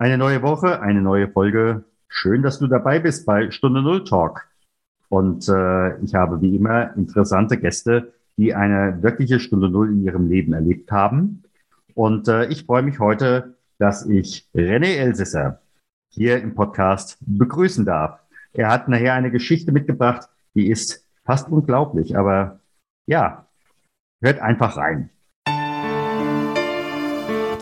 Eine neue Woche, eine neue Folge. Schön, dass du dabei bist bei Stunde Null Talk. Und äh, ich habe wie immer interessante Gäste, die eine wirkliche Stunde Null in ihrem Leben erlebt haben. Und äh, ich freue mich heute, dass ich René Elsesser hier im Podcast begrüßen darf. Er hat nachher eine Geschichte mitgebracht, die ist fast unglaublich, aber ja, hört einfach rein.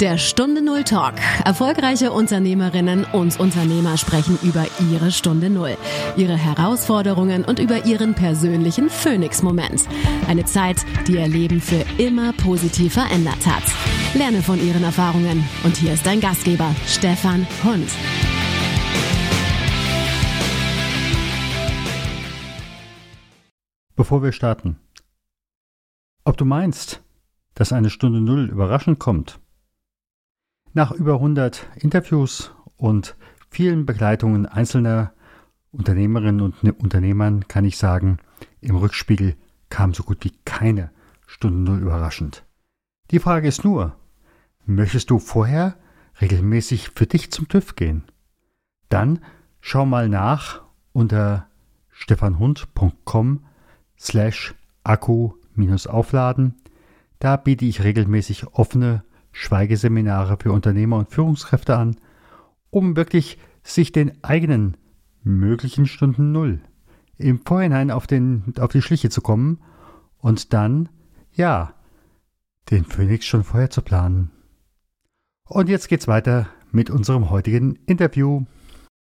Der Stunde Null Talk. Erfolgreiche Unternehmerinnen und Unternehmer sprechen über ihre Stunde Null, ihre Herausforderungen und über ihren persönlichen Phoenix-Moment. Eine Zeit, die ihr Leben für immer positiv verändert hat. Lerne von ihren Erfahrungen. Und hier ist dein Gastgeber, Stefan Hund. Bevor wir starten, ob du meinst, dass eine Stunde Null überraschend kommt, nach über 100 Interviews und vielen Begleitungen einzelner Unternehmerinnen und ne-, Unternehmern kann ich sagen, im Rückspiegel kam so gut wie keine Stunde Null überraschend. Die Frage ist nur, möchtest du vorher regelmäßig für dich zum TÜV gehen? Dann schau mal nach unter stefanhund.com slash Akku-Aufladen. Da biete ich regelmäßig offene Schweigeseminare für Unternehmer und Führungskräfte an, um wirklich sich den eigenen möglichen Stunden Null im Vorhinein auf, den, auf die Schliche zu kommen und dann, ja, den Phoenix schon vorher zu planen. Und jetzt geht's weiter mit unserem heutigen Interview.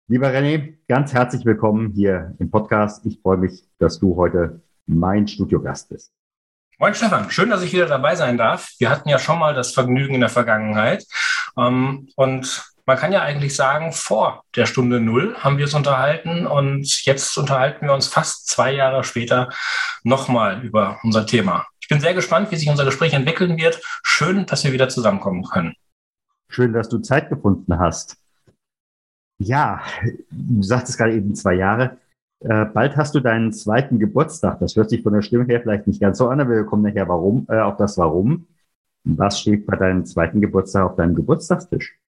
Lieber René, ganz herzlich willkommen hier im Podcast. Ich freue mich, dass du heute mein Studiogast bist. Moin Stefan, schön, dass ich wieder dabei sein darf. Wir hatten ja schon mal das Vergnügen in der Vergangenheit. Ähm, und man kann ja eigentlich sagen, vor der Stunde Null haben wir es unterhalten und jetzt unterhalten wir uns fast zwei Jahre später nochmal über unser Thema. Ich bin sehr gespannt, wie sich unser Gespräch entwickeln wird. Schön, dass wir wieder zusammenkommen können. Schön, dass du Zeit gefunden hast. Ja, du sagtest gerade eben zwei Jahre. Äh, bald hast du deinen zweiten Geburtstag. Das hört sich von der Stimme her vielleicht nicht ganz so an, aber wir kommen nachher warum, äh, auf das Warum. Was steht bei deinem zweiten Geburtstag auf deinem Geburtstagstisch?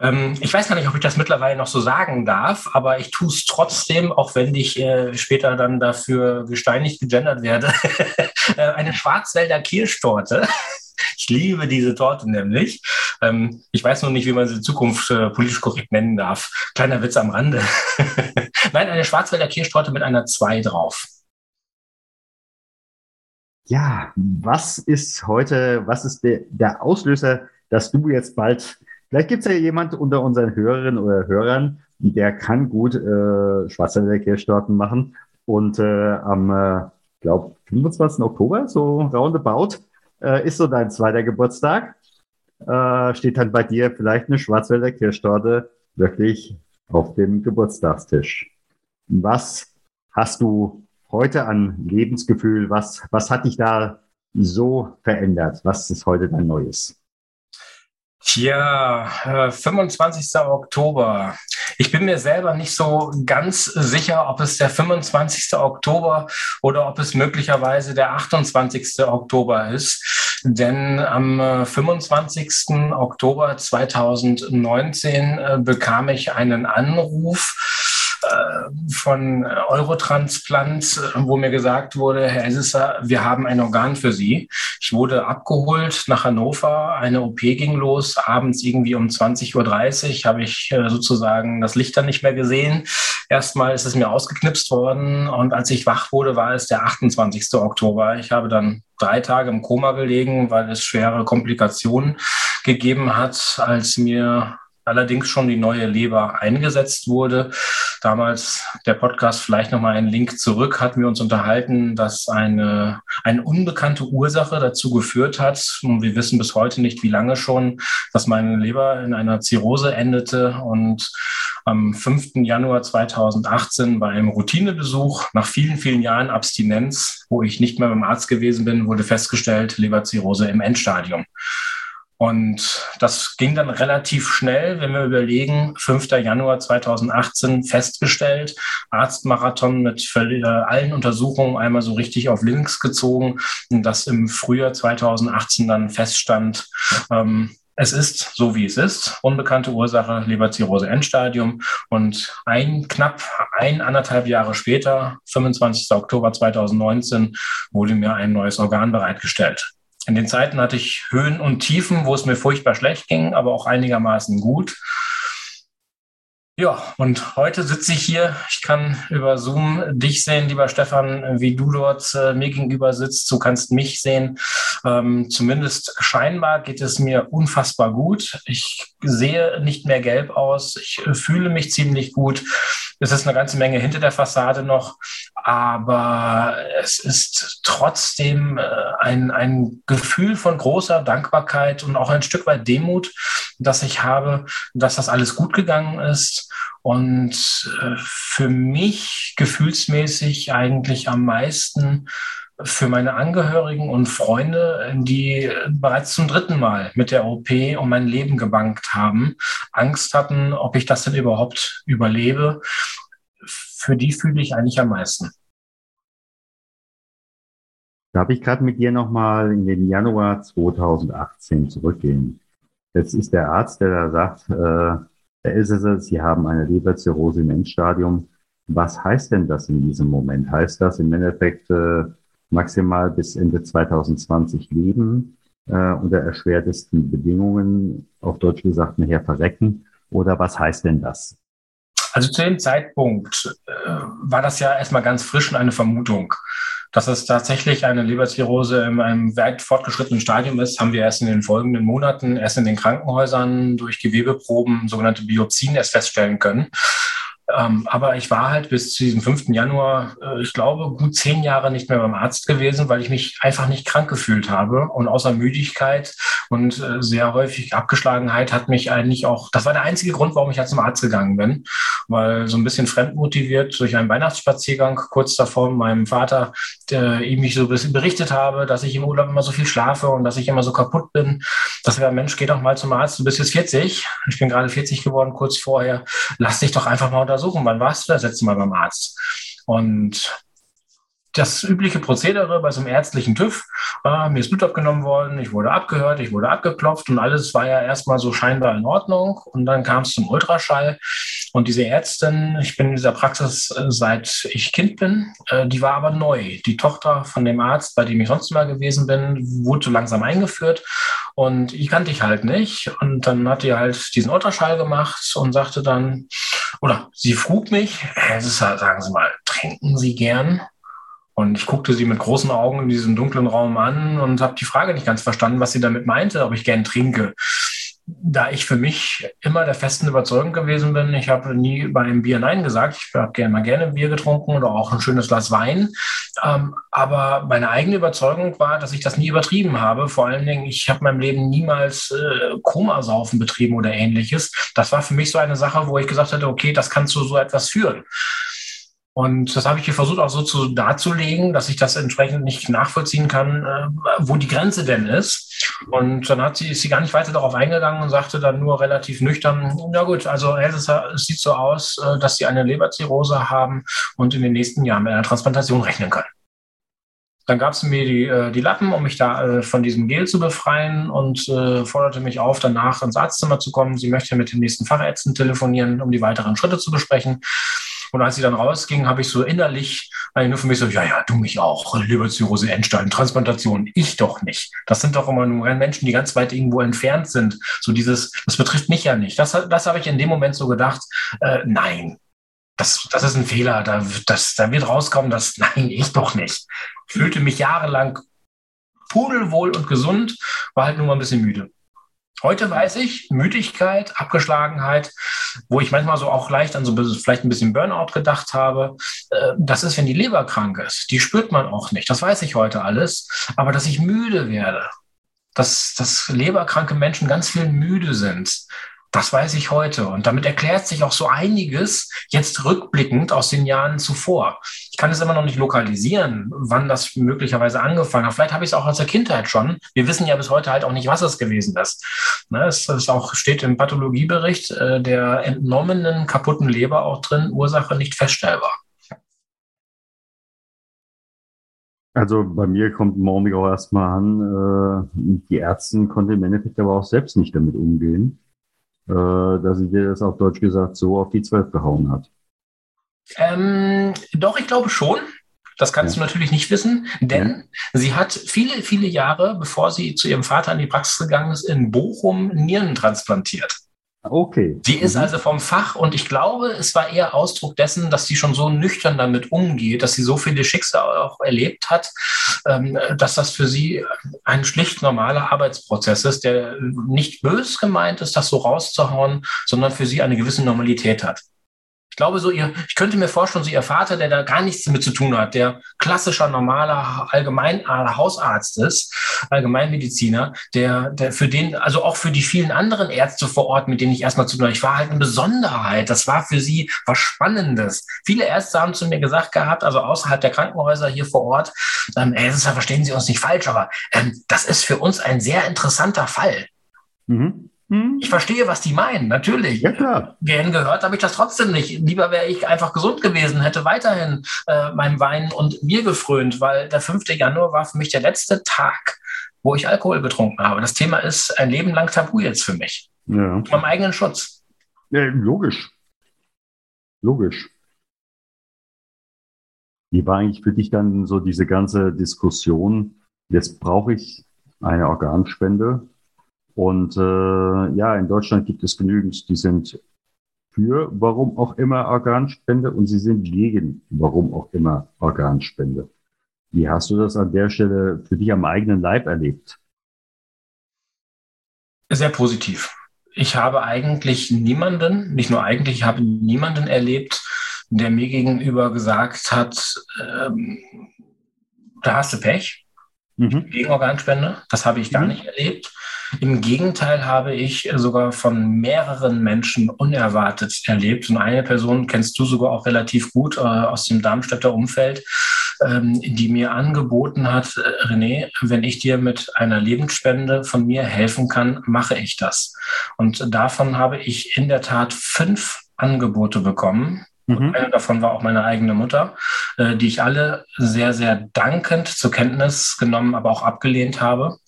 Ähm, ich weiß gar nicht, ob ich das mittlerweile noch so sagen darf, aber ich tue es trotzdem, auch wenn ich äh, später dann dafür gesteinigt gegendert werde. Äh, eine Schwarzwälder Kirschtorte. Ich liebe diese Torte nämlich. Ähm, ich weiß nur nicht, wie man sie in Zukunft äh, politisch korrekt nennen darf. Kleiner Witz am Rande. Nein, eine Schwarzwälder Kirschtorte mit einer 2 drauf. Ja, was ist heute, was ist der, der Auslöser, dass du jetzt bald, vielleicht gibt es ja jemand unter unseren Hörerinnen oder Hörern, der kann gut äh, Schwarzwälder Kirschtorten machen und äh, am, äh, glaube 25. Oktober, so roundabout, äh, ist so dein zweiter Geburtstag. Äh, steht dann bei dir vielleicht eine Schwarzwälder Kirschtorte wirklich auf dem Geburtstagstisch. Was hast du heute an Lebensgefühl? Was, was hat dich da so verändert? Was ist heute dein Neues? Tja, 25. Äh, Oktober. Ich bin mir selber nicht so ganz sicher, ob es der 25. Oktober oder ob es möglicherweise der 28. Oktober ist. Denn am 25. Äh, Oktober 2019 äh, bekam ich einen Anruf von Eurotransplant, wo mir gesagt wurde, Herr Esser, wir haben ein Organ für Sie. Ich wurde abgeholt nach Hannover, eine OP ging los, abends irgendwie um 20.30 Uhr habe ich äh, sozusagen das Licht dann nicht mehr gesehen. Erstmal ist es mir ausgeknipst worden und als ich wach wurde, war es der 28. Oktober. Ich habe dann drei Tage im Koma gelegen, weil es schwere Komplikationen gegeben hat, als mir allerdings schon die neue Leber eingesetzt wurde. Damals der Podcast vielleicht nochmal einen Link zurück, hatten wir uns unterhalten, dass eine, eine unbekannte Ursache dazu geführt hat. Und wir wissen bis heute nicht, wie lange schon, dass meine Leber in einer Zirrhose endete und am 5. Januar 2018 bei einem Routinebesuch nach vielen, vielen Jahren Abstinenz, wo ich nicht mehr beim Arzt gewesen bin, wurde festgestellt, Leberzirrhose im Endstadium. Und das ging dann relativ schnell, wenn wir überlegen, 5. Januar 2018 festgestellt, Arztmarathon mit äh, allen Untersuchungen einmal so richtig auf links gezogen, dass im Frühjahr 2018 dann feststand, ähm, es ist so, wie es ist. Unbekannte Ursache, Leberzirrhose Endstadium. Und ein, knapp ein, anderthalb Jahre später, 25. Oktober 2019, wurde mir ein neues Organ bereitgestellt. In den Zeiten hatte ich Höhen und Tiefen, wo es mir furchtbar schlecht ging, aber auch einigermaßen gut. Ja, und heute sitze ich hier. Ich kann über Zoom dich sehen, lieber Stefan, wie du dort äh, mir gegenüber sitzt. Du kannst mich sehen. Ähm, zumindest scheinbar geht es mir unfassbar gut. Ich sehe nicht mehr gelb aus. Ich äh, fühle mich ziemlich gut. Es ist eine ganze Menge hinter der Fassade noch, aber es ist trotzdem äh, ein, ein Gefühl von großer Dankbarkeit und auch ein Stück weit Demut, dass ich habe, dass das alles gut gegangen ist und äh, für mich gefühlsmäßig eigentlich am meisten für meine Angehörigen und Freunde, die bereits zum dritten Mal mit der OP um mein Leben gebankt haben, Angst hatten, ob ich das denn überhaupt überlebe. Für die fühle ich eigentlich am meisten. Darf ich gerade mit dir nochmal in den Januar 2018 zurückgehen? Jetzt ist der Arzt, der da sagt, äh, Herr Elsässer, Sie haben eine Leberzirrhose im Endstadium. Was heißt denn das in diesem Moment? Heißt das im Endeffekt äh, maximal bis Ende 2020 leben, äh, unter erschwertesten Bedingungen, auf Deutsch gesagt, nachher verrecken? Oder was heißt denn das? Also zu dem Zeitpunkt äh, war das ja erstmal ganz frisch und eine Vermutung. Dass es tatsächlich eine Leberzirrhose in einem weit fortgeschrittenen Stadium ist, haben wir erst in den folgenden Monaten, erst in den Krankenhäusern durch Gewebeproben, sogenannte Biopsien, erst feststellen können. Ähm, aber ich war halt bis zu diesem 5. Januar, äh, ich glaube, gut zehn Jahre nicht mehr beim Arzt gewesen, weil ich mich einfach nicht krank gefühlt habe. Und außer Müdigkeit und äh, sehr häufig Abgeschlagenheit hat mich eigentlich auch, das war der einzige Grund, warum ich halt zum Arzt gegangen bin, weil so ein bisschen fremdmotiviert durch einen Weihnachtsspaziergang kurz davor meinem Vater, der ihm mich so berichtet habe, dass ich im Urlaub immer so viel schlafe und dass ich immer so kaputt bin. Das wäre, Mensch, geh doch mal zum Arzt, du bist jetzt 40. Ich bin gerade 40 geworden, kurz vorher. Lass dich doch einfach mal untersuchen. Wann warst du das letzte Mal beim Arzt? Und das übliche Prozedere bei so einem ärztlichen TÜV. Äh, mir ist Blut abgenommen worden, ich wurde abgehört, ich wurde abgeklopft und alles war ja erstmal so scheinbar in Ordnung. Und dann kam es zum Ultraschall. Und diese Ärztin, ich bin in dieser Praxis äh, seit ich Kind bin, äh, die war aber neu. Die Tochter von dem Arzt, bei dem ich sonst mal gewesen bin, wurde so langsam eingeführt. Und ich kannte ich halt nicht. Und dann hat die halt diesen Ultraschall gemacht und sagte dann, oder sie frug mich, sagen Sie mal, trinken Sie gern? Und ich guckte sie mit großen Augen in diesem dunklen Raum an und habe die Frage nicht ganz verstanden, was sie damit meinte, ob ich gern trinke. Da ich für mich immer der festen Überzeugung gewesen bin, ich habe nie bei einem Bier Nein gesagt. Ich habe gerne mal gerne Bier getrunken oder auch ein schönes Glas Wein. Ähm, aber meine eigene Überzeugung war, dass ich das nie übertrieben habe. Vor allen Dingen, ich habe meinem Leben niemals äh, Komasaufen betrieben oder ähnliches. Das war für mich so eine Sache, wo ich gesagt hatte, okay, das kann zu so etwas führen. Und das habe ich hier versucht auch so zu darzulegen, dass ich das entsprechend nicht nachvollziehen kann, äh, wo die Grenze denn ist. Und dann hat sie, ist sie gar nicht weiter darauf eingegangen und sagte dann nur relativ nüchtern, na gut, also es sieht so aus, äh, dass sie eine Leberzirrhose haben und in den nächsten Jahren mit einer Transplantation rechnen können. Dann gab es mir die, äh, die Lappen, um mich da von diesem Gel zu befreien und forderte mich auf, danach ins Arztzimmer zu kommen. Sie möchte mit den nächsten Fachärzten telefonieren, um die weiteren Schritte zu besprechen. Und als sie dann rausging, habe ich so innerlich eigentlich nur für mich so, ja, ja, du mich auch. Leberzirrhose, Endstein, Transplantation. Ich doch nicht. Das sind doch immer nur Menschen, die ganz weit irgendwo entfernt sind. So dieses, das betrifft mich ja nicht. Das, das habe ich in dem Moment so gedacht, äh, nein, das, das ist ein Fehler. Da, das, da wird rauskommen, dass, nein, ich doch nicht. Fühlte mich jahrelang pudelwohl und gesund, war halt nur mal ein bisschen müde. Heute weiß ich, Müdigkeit, Abgeschlagenheit, wo ich manchmal so auch leicht an so vielleicht ein bisschen Burnout gedacht habe, äh, das ist, wenn die Leber krank ist. Die spürt man auch nicht. Das weiß ich heute alles. Aber dass ich müde werde, dass, dass leberkranke Menschen ganz viel müde sind, das weiß ich heute. Und damit erklärt sich auch so einiges jetzt rückblickend aus den Jahren zuvor. Ich kann es immer noch nicht lokalisieren, wann das möglicherweise angefangen hat. Vielleicht habe ich es auch aus der Kindheit schon. Wir wissen ja bis heute halt auch nicht, was es gewesen ist. Ne, es ist auch, steht im Pathologiebericht äh, der entnommenen kaputten Leber auch drin, Ursache nicht feststellbar. Also bei mir kommt morgen auch erstmal an, äh, die Ärzte konnten im Endeffekt aber auch selbst nicht damit umgehen, äh, dass sie dir das auf Deutsch gesagt so auf die Zwölf gehauen hat. Ähm, doch, ich glaube schon. Das kannst ja. du natürlich nicht wissen, denn ja. sie hat viele, viele Jahre, bevor sie zu ihrem Vater in die Praxis gegangen ist, in Bochum Nieren transplantiert. Okay. Sie ist mhm. also vom Fach und ich glaube, es war eher Ausdruck dessen, dass sie schon so nüchtern damit umgeht, dass sie so viele Schicksale auch erlebt hat, ähm, dass das für sie ein schlicht normaler Arbeitsprozess ist, der nicht bös gemeint ist, das so rauszuhauen, sondern für sie eine gewisse Normalität hat. Ich glaube, so ihr, ich könnte mir vorstellen, so ihr Vater, der da gar nichts damit zu tun hat, der klassischer, normaler Allgemein äh, Hausarzt ist, Allgemeinmediziner, der, der für den, also auch für die vielen anderen Ärzte vor Ort, mit denen ich erstmal zu tun habe, ich war halt eine Besonderheit. Das war für sie was Spannendes. Viele Ärzte haben zu mir gesagt gehabt, also außerhalb der Krankenhäuser hier vor Ort, ähm, ey, das verstehen Sie uns nicht falsch, aber ähm, das ist für uns ein sehr interessanter Fall. Mhm. Hm? Ich verstehe, was die meinen, natürlich. Ja, klar. Gern gehört habe ich das trotzdem nicht. Lieber wäre ich einfach gesund gewesen, hätte weiterhin äh, meinem Wein und Bier gefrönt, weil der 5. Januar war für mich der letzte Tag, wo ich Alkohol getrunken habe. Das Thema ist ein Leben lang tabu jetzt für mich. Ja. Vom eigenen Schutz. Ja, logisch. Logisch. Wie war eigentlich für dich dann so diese ganze Diskussion? Jetzt brauche ich eine Organspende und äh, ja, in Deutschland gibt es genügend, die sind für warum auch immer Organspende und sie sind gegen warum auch immer Organspende. Wie hast du das an der Stelle für dich am eigenen Leib erlebt? Sehr positiv. Ich habe eigentlich niemanden, nicht nur eigentlich, ich habe niemanden erlebt, der mir gegenüber gesagt hat, ähm, da hast du Pech mhm. gegen Organspende. Das habe ich gar mhm. nicht erlebt. Im Gegenteil habe ich sogar von mehreren Menschen unerwartet erlebt. Und eine Person kennst du sogar auch relativ gut äh, aus dem Darmstädter Umfeld, ähm, die mir angeboten hat, äh, René, wenn ich dir mit einer Lebensspende von mir helfen kann, mache ich das. Und davon habe ich in der Tat fünf Angebote bekommen Mhm. Eine davon war auch meine eigene Mutter, äh, die ich alle sehr, sehr dankend zur Kenntnis genommen, aber auch abgelehnt habe,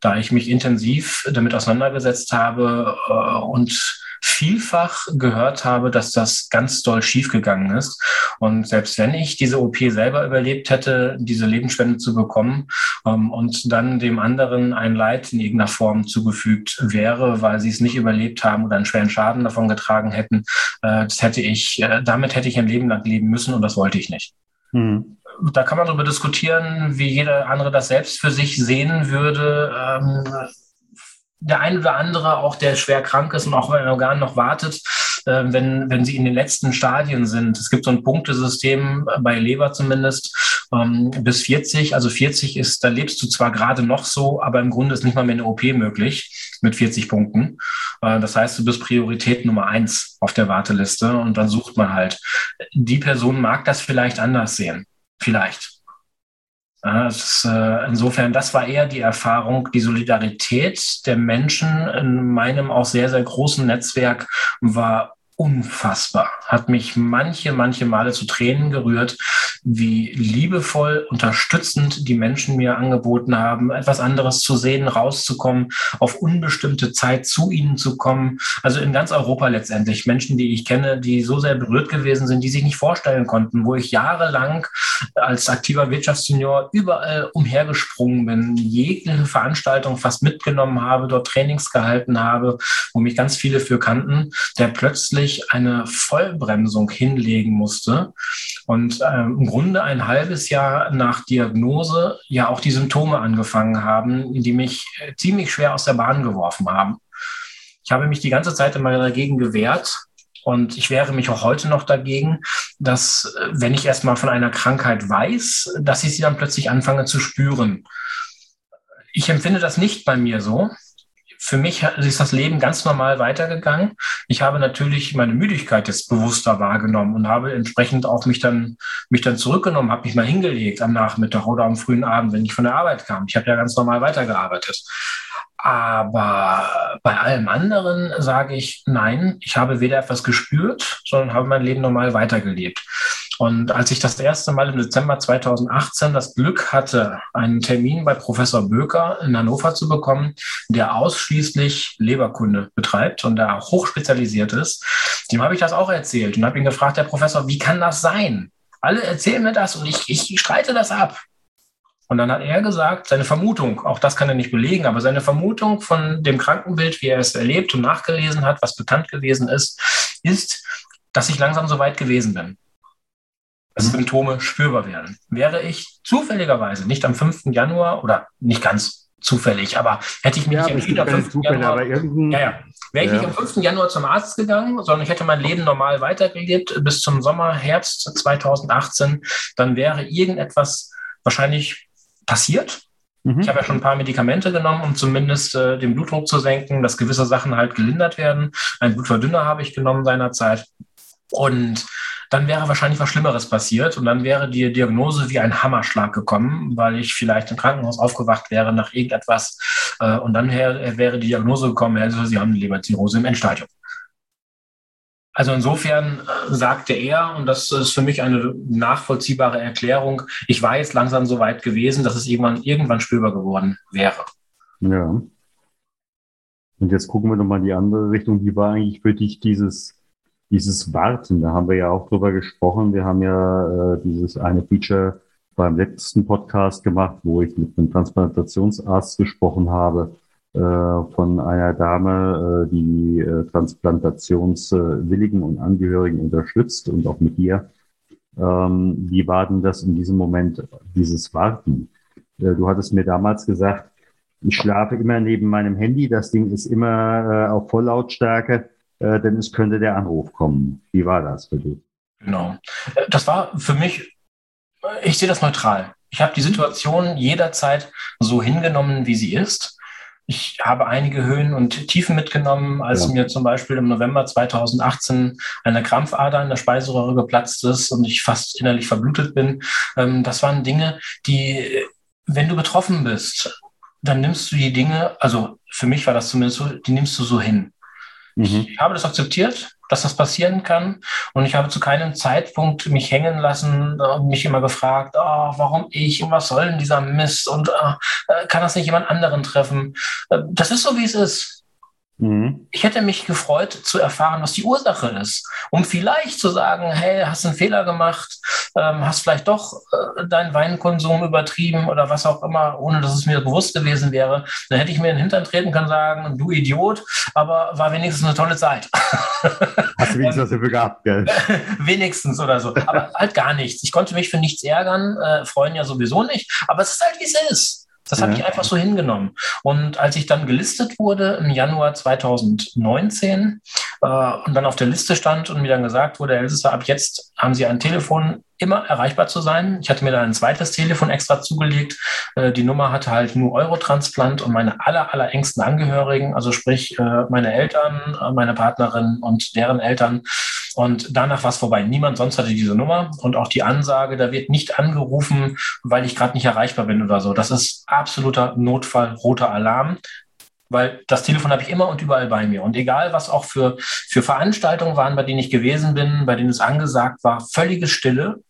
da ich mich intensiv damit auseinandergesetzt habe äh, und vielfach gehört habe, dass das ganz doll schiefgegangen ist. Und selbst wenn ich diese OP selber überlebt hätte, diese Lebensspende zu bekommen ähm, und dann dem anderen ein Leid in irgendeiner Form zugefügt wäre, weil sie es nicht überlebt haben oder einen schweren Schaden davon getragen hätten, äh, das hätte ich, äh, damit hätte ich ein Leben lang leben müssen und das wollte ich nicht. Mhm da kann man darüber diskutieren, wie jeder andere das selbst für sich sehen würde. Der ein oder andere, auch der schwer krank ist und auch ein Organ noch wartet, äh, wenn, wenn sie in den letzten Stadien sind. Es gibt so ein Punktesystem äh, bei Leber zumindest ähm, bis 40. Also 40 ist, da lebst du zwar gerade noch so, aber im Grunde ist nicht mal mehr eine OP möglich mit 40 Punkten. Äh, das heißt, du bist Priorität Nummer eins auf der Warteliste und dann sucht man halt. Die Person mag das vielleicht anders sehen. Vielleicht. Ja, ist, äh, insofern, das war eher die Erfahrung, die Solidarität der Menschen in meinem auch sehr, sehr großen Netzwerk war unfassbar. Hat mich manche, manche Male zu Tränen gerührt, wie liebevoll, unterstützend die Menschen mir angeboten haben, etwas anderes zu sehen, rauszukommen, auf unbestimmte Zeit zu ihnen zu kommen. Also in ganz Europa letztendlich. Menschen, die ich kenne, die so sehr berührt gewesen sind, die sich nicht vorstellen konnten, wo ich jahrelang als aktiver Wirtschaftsjunior überall umhergesprungen bin, jegliche Veranstaltung fast mitgenommen habe, dort Trainings gehalten habe, wo mich ganz viele für kannten, der plötzlich eine Vollbremsung hinlegen musste und ähm, im Grunde ein halbes Jahr nach Diagnose ja auch die Symptome angefangen haben, die mich äh, ziemlich schwer aus der Bahn geworfen haben. Ich habe mich die ganze Zeit immer dagegen gewehrt, und ich wehre mich auch heute noch dagegen, dass äh, wenn ich erstmal von einer Krankheit weiß, dass ich sie dann plötzlich anfange zu spüren. Ich empfinde das nicht bei mir so. Für mich ist das Leben ganz normal weitergegangen. Ich habe natürlich meine Müdigkeit jetzt bewusster wahrgenommen und habe entsprechend auch mich dann, mich dann zurückgenommen, habe mich mal hingelegt am Nachmittag oder am frühen Abend, wenn ich von der Arbeit kam. Ich habe ja ganz normal weitergearbeitet. Aber bei allem anderen sage ich, nein, ich habe weder etwas gespürt, sondern habe mein Leben normal weitergelebt. Und als ich das erste Mal im Dezember 2018 das Glück hatte, einen Termin bei Professor Böker in Hannover zu bekommen, der ausschließlich Leberkunde betreibt und da hochspezialisiert ist, dem habe ich das auch erzählt und habe ihn gefragt, Herr Professor, wie kann das sein? Alle erzählen mir das und ich, ich streite das ab. Und dann hat er gesagt, seine Vermutung, auch das kann er nicht belegen, aber seine Vermutung von dem Krankenbild, wie er es erlebt und nachgelesen hat, was bekannt gewesen ist, ist, dass ich langsam so weit gewesen bin. Dass mhm. Symptome spürbar werden. Wäre ich zufälligerweise nicht am 5. Januar oder nicht ganz zufällig, aber hätte ich mich ja, entschieden am 5. Zufälle, Januar, ja, ja. Wäre ich ja. nicht am 5. Januar zum Arzt gegangen, sondern ich hätte mein Leben normal weitergelebt bis zum Sommer, Herbst 2018, dann wäre irgendetwas wahrscheinlich passiert. Mhm. Ich habe ja schon ein paar Medikamente genommen, um zumindest äh, den Blutdruck zu senken, dass gewisse Sachen halt gelindert werden. Ein Blutverdünner habe ich genommen seinerzeit. Und dann wäre wahrscheinlich was Schlimmeres passiert und dann wäre die Diagnose wie ein Hammerschlag gekommen, weil ich vielleicht im Krankenhaus aufgewacht wäre nach irgendetwas äh, und dann wäre die Diagnose gekommen, also Sie haben eine Leberzirrhose im Endstadium. Also insofern äh, sagte er, und das ist für mich eine nachvollziehbare Erklärung, ich war jetzt langsam so weit gewesen, dass es irgendwann, irgendwann spürbar geworden wäre. Ja. Und jetzt gucken wir nochmal in die andere Richtung. Wie war eigentlich für dich dieses, dieses Warten? Da haben wir ja auch drüber gesprochen. Wir haben ja äh, dieses eine Feature beim letzten Podcast gemacht, wo ich mit einem Transplantationsarzt gesprochen habe von einer Dame, äh, die äh, Transplantationswilligen und Angehörigen unterstützt und auch mit dir. Ähm, wie war denn das in diesem Moment, dieses Warten? Du hattest mir damals gesagt, ich schlafe immer neben meinem Handy, das Ding ist immer auf Volllautstärke, denn es könnte der Anruf kommen. Wie war das für dich? Genau. Das war für mich, ich sehe das neutral. Ich habe die Situation jederzeit so hingenommen, wie sie ist. Ich habe einige Höhen und Tiefen mitgenommen, als ja. mir zum Beispiel im November 2018 eine Krampfader in der Speiseröhre geplatzt ist und ich fast innerlich verblutet bin. Ähm, das waren Dinge, die, wenn du betroffen bist, dann nimmst du die Dinge, also für mich war das zumindest so, die nimmst du so hin. Mhm. Ich habe das akzeptiert, dass das passieren kann. Und ich habe zu keinem Zeitpunkt mich hängen lassen und mich immer gefragt, oh, warum ich und was soll denn dieser Mist und äh, kann das nicht jemand anderen treffen? Äh, das ist so, wie es ist. Mhm. Ich hätte mich gefreut zu erfahren, was die Ursache ist, um vielleicht zu sagen, hey, hast einen Fehler gemacht, ähm, hast vielleicht doch äh, deinen Weinkonsum übertrieben oder was auch immer, ohne dass es mir bewusst gewesen wäre. Dann hätte ich mir in den Hintern treten können, sagen, du Idiot, aber war wenigstens eine tolle Zeit. Hast du wenigstens was dafür gehabt, gell? wenigstens oder so. Aber halt gar nichts. Ich konnte mich für nichts ärgern, äh, freuen ja sowieso nicht, aber es ist halt, wie es ist. Das ja. habe ich einfach so hingenommen. Und als ich dann gelistet wurde im Januar 2019 äh, und dann auf der Liste stand und mir dann gesagt wurde, Herr Elsässer, ab jetzt haben Sie ein Telefon immer erreichbar zu sein. Ich hatte mir dann ein zweites Telefon extra zugelegt. Äh, die Nummer hatte halt nur Eurotransplant und meine aller, aller engsten Angehörigen, also sprich äh, meine Eltern, äh, meine Partnerin und deren Eltern und danach war es vorbei. Niemand sonst hatte diese Nummer und auch die Ansage, da wird nicht angerufen, weil ich gerade nicht erreichbar bin oder so. Das ist absoluter Notfall, roter Alarm weil das Telefon habe ich immer und überall bei mir. Und egal, was auch für, für Veranstaltungen waren, bei denen ich gewesen bin, bei denen es angesagt war, völlige Stille.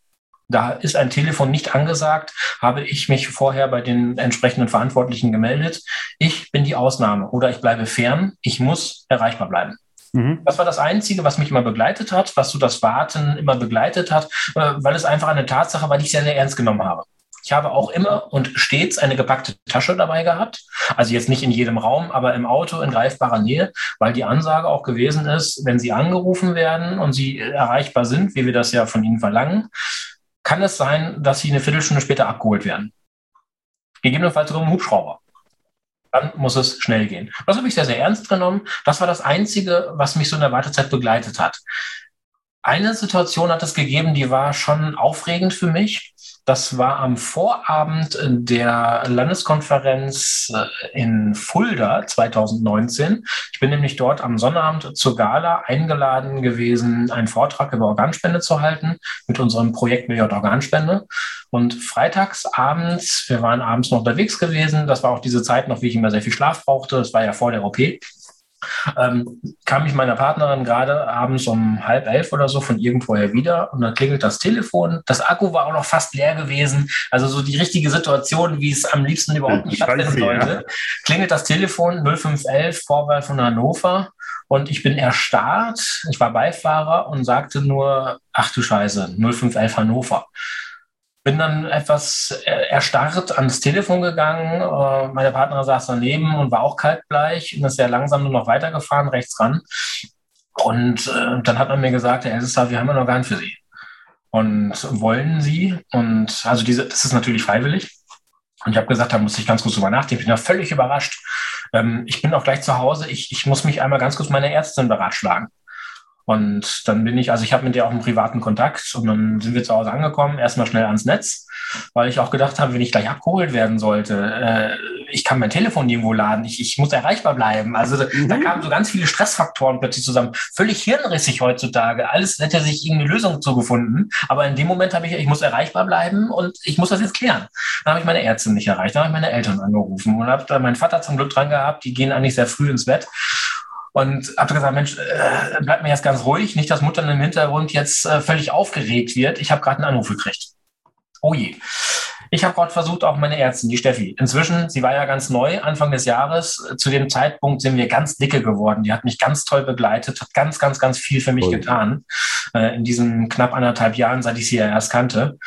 Da ist ein Telefon nicht angesagt, habe ich mich vorher bei den entsprechenden Verantwortlichen gemeldet. Ich bin die Ausnahme oder ich bleibe fern. Ich muss erreichbar bleiben. Mhm. Das war das Einzige, was mich immer begleitet hat, was so das Warten immer begleitet hat, äh, weil es einfach eine Tatsache war, die ich sehr, sehr ernst genommen habe. Ich habe auch immer und stets eine gepackte Tasche dabei gehabt. Also jetzt nicht in jedem Raum, aber im Auto in greifbarer Nähe, weil die Ansage auch gewesen ist, wenn Sie angerufen werden und Sie erreichbar sind, wie wir das ja von Ihnen verlangen, kann es sein, dass Sie eine Viertelstunde später abgeholt werden. Gegebenenfalls sogar im Hubschrauber dann muss es schnell gehen. Das habe ich sehr, sehr ernst genommen. Das war das Einzige, was mich so in der Wartezeit begleitet hat. Eine Situation hat es gegeben, die war schon aufregend für mich. Das war am Vorabend der Landeskonferenz äh, in Fulda 2019. Ich bin nämlich dort am Sonnabend zur Gala eingeladen gewesen, einen Vortrag über Organspende zu halten mit unserem Projekt Milliard Organspende. Und freitags abends, wir waren abends noch unterwegs gewesen, das war auch diese Zeit noch, wie ich immer sehr viel Schlaf brauchte, das war ja vor der OP. ähm, kam ich meiner Partnerin gerade abends um halb elf oder so von irgendwoher wieder und dann klingelt das Telefon. Das Akku war auch noch fast leer gewesen. Also so die richtige Situation, wie es am liebsten überhaupt nicht stattfinden sollte. Ja. Klingelt das Telefon 0511 Vorwahl von Hannover und ich bin erstarrt. Ich war Beifahrer und sagte nur, ach du Scheiße, 0511 Hannover bin dann etwas äh, erstarrt ans Telefon gegangen. Äh, meine Partnerin saß daneben und war auch kaltbleich und ist sehr langsam nur noch weitergefahren, rechts ran. Und äh, dann hat man mir gesagt, Herr Elsa, wir haben ein Organ für Sie. Und wollen Sie? Und also diese, das ist natürlich freiwillig. Und ich habe gesagt, da muss ich ganz kurz drüber nachdenken. Ich bin da völlig überrascht. Ähm, ich bin auch gleich zu Hause. Ich, ich muss mich einmal ganz kurz meine Ärztin beratschlagen. Und dann bin ich, also ich habe mit der auch einen privaten Kontakt und dann sind wir zu Hause angekommen, erstmal schnell ans Netz, weil ich auch gedacht habe, wenn ich gleich abgeholt werden sollte, äh, ich kann mein Telefon nirgendwo laden, ich, ich muss erreichbar bleiben. Also mhm. da kamen so ganz viele Stressfaktoren plötzlich zusammen. Völlig hirnrissig heutzutage. Alles hätte sich irgendeine Lösung zugefunden. Aber in dem Moment habe ich, ich muss erreichbar bleiben und ich muss das jetzt klären. Dann habe ich meine Ärztin nicht erreicht, dann habe ich meine Eltern angerufen und habe da meinen Vater zum Glück dran gehabt, die gehen eigentlich sehr früh ins Bett. Und habe gesagt, Mensch, äh, bleib mir jetzt ganz ruhig, nicht, dass Mutter im Hintergrund jetzt äh, völlig aufgeregt wird. Ich habe gerade einen Anruf gekriegt. Oh je. Ich habe gerade versucht, auch meine Ärztin, die Steffi. Inzwischen, sie war ja ganz neu, Anfang des Jahres. Zu dem Zeitpunkt sind wir ganz dicke geworden. Die hat mich ganz toll begleitet, hat ganz, ganz, ganz viel für mich oh. getan äh, in diesen knapp anderthalb Jahren, seit ich sie ja erst kannte.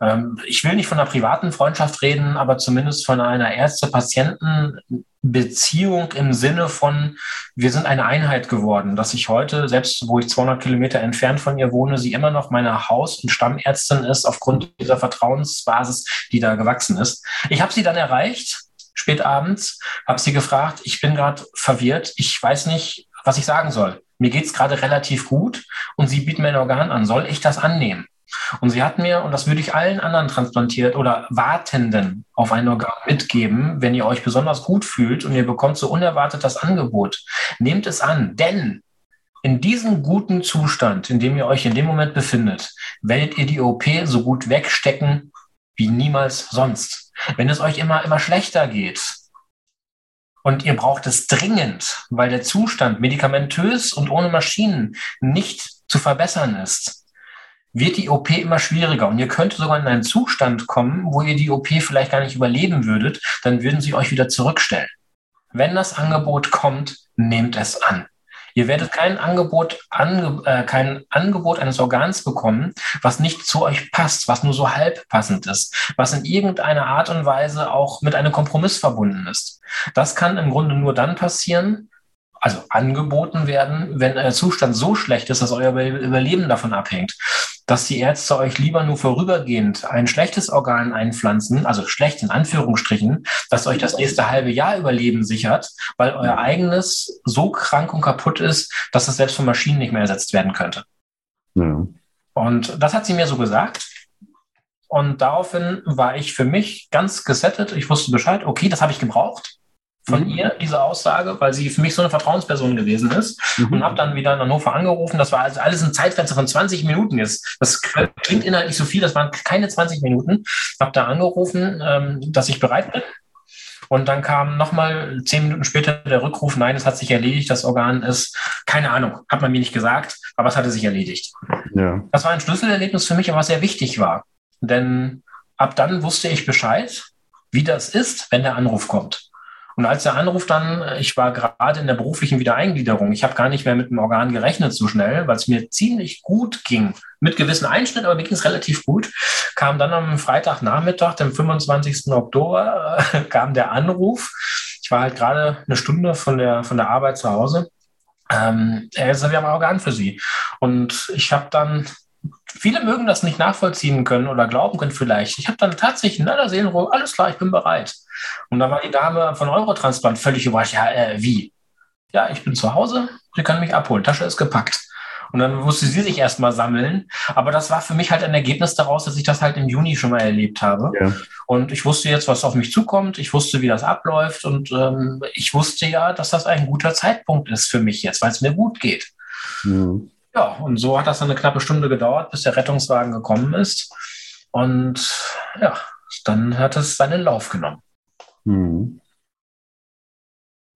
Ähm, ich will nicht von einer privaten Freundschaft reden, aber zumindest von einer Ärzte-Patienten-Beziehung im Sinne von, wir sind eine Einheit geworden, dass ich heute, selbst wo ich 200 Kilometer entfernt von ihr wohne, sie immer noch meine Haus- und Stammärztin ist, aufgrund dieser Vertrauensbasis, die da gewachsen ist. Ich habe sie dann erreicht, spät abends, habe sie gefragt, ich bin gerade verwirrt, ich weiß nicht, was ich sagen soll. Mir geht's gerade relativ gut und sie bieten mir ein Organ an. Soll ich das annehmen? Und sie hat mir, und das würde ich allen anderen transplantiert oder Wartenden auf ein Organ mitgeben, wenn ihr euch besonders gut fühlt und ihr bekommt so unerwartet das Angebot, nehmt es an, denn in diesem guten Zustand, in dem ihr euch in dem Moment befindet, werdet ihr die OP so gut wegstecken wie niemals sonst. Wenn es euch immer, immer schlechter geht, und ihr braucht es dringend, weil der Zustand medikamentös und ohne Maschinen nicht zu verbessern ist, wird die OP immer schwieriger und ihr könnt sogar in einen Zustand kommen, wo ihr die OP vielleicht gar nicht überleben würdet, dann würden sie euch wieder zurückstellen. Wenn das Angebot kommt, nehmt es an. Ihr werdet kein Angebot, ange, äh, kein Angebot eines Organs bekommen, was nicht zu euch passt, was nur so halb passend ist, was in irgendeiner Art und Weise auch mit einem Kompromiss verbunden ist. Das kann im Grunde nur dann passieren, also angeboten werden, wenn der Zustand so schlecht ist, dass euer Überleben davon abhängt, dass die Ärzte euch lieber nur vorübergehend ein schlechtes Organ einpflanzen, also schlecht in Anführungsstrichen, dass euch das nächste halbe Jahr Überleben sichert, weil euer eigenes so krank und kaputt ist, dass es selbst von Maschinen nicht mehr ersetzt werden könnte. Ja. Und das hat sie mir so gesagt. Und daraufhin war ich für mich ganz gesettet. Ich wusste Bescheid, okay, das habe ich gebraucht von mhm. ihr, diese Aussage, weil sie für mich so eine Vertrauensperson gewesen ist. Mhm. Und habe dann wieder in Hannover angerufen. Das war also alles ein Zeitfenster von 20 Minuten jetzt. Das klingt inhaltlich so viel, das waren keine 20 Minuten. Habe da angerufen, ähm, dass ich bereit bin. Und dann kam nochmal zehn Minuten später der Rückruf, nein, es hat sich erledigt, das Organ ist, keine Ahnung, hat man mir nicht gesagt, aber es hatte sich erledigt. Ja. Das war ein Schlüsselerlebnis für mich, aber was sehr wichtig war. Denn ab dann wusste ich Bescheid, wie das ist, wenn der Anruf kommt. Und als der Anruf dann, ich war gerade in der beruflichen Wiedereingliederung, ich habe gar nicht mehr mit dem Organ gerechnet so schnell, weil es mir ziemlich gut ging, mit gewissen Einschnitten, aber mir ging es relativ gut, kam dann am Freitagnachmittag, dem 25. Oktober, kam der Anruf. Ich war halt gerade eine Stunde von der, von der Arbeit zu Hause. Ähm, er ist, wir haben ein Organ für Sie. Und ich habe dann viele mögen das nicht nachvollziehen können oder glauben können vielleicht. Ich habe dann tatsächlich in aller Seelenruhe, alles klar, ich bin bereit. Und da war die Dame von Eurotransplant völlig überrascht. Ja, äh, wie? Ja, ich bin zu Hause, Sie können mich abholen, Tasche ist gepackt. Und dann musste sie sich erstmal sammeln. Aber das war für mich halt ein Ergebnis daraus, dass ich das halt im Juni schon mal erlebt habe. Ja. Und ich wusste jetzt, was auf mich zukommt. Ich wusste, wie das abläuft. Und ähm, ich wusste ja, dass das ein guter Zeitpunkt ist für mich jetzt, weil es mir gut geht. Mhm. Ja, und so hat das eine knappe Stunde gedauert, bis der Rettungswagen gekommen ist. Und ja, dann hat es seinen Lauf genommen. Hm.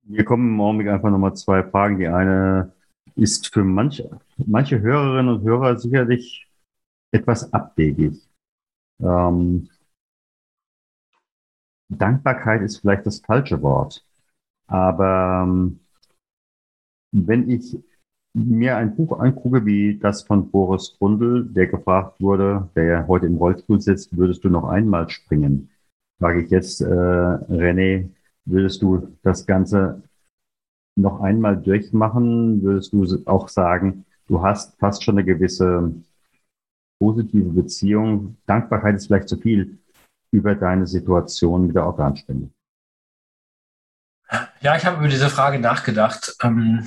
Mir kommen im Augenblick einfach nochmal zwei Fragen. Die eine ist für manche, manche Hörerinnen und Hörer sicherlich etwas abwegig. Ähm, Dankbarkeit ist vielleicht das falsche Wort. Aber ähm, wenn ich mir ein Buch angucke, wie das von Boris Grundl, der gefragt wurde, der ja heute im Rollstuhl sitzt, würdest du noch einmal springen? Frage ich jetzt, äh, René, würdest du das Ganze noch einmal durchmachen? Würdest du auch sagen, du hast fast schon eine gewisse positive Beziehung, Dankbarkeit ist vielleicht zu viel, über deine Situation mit der Organspende? Ja, ich habe über diese Frage nachgedacht. Ähm,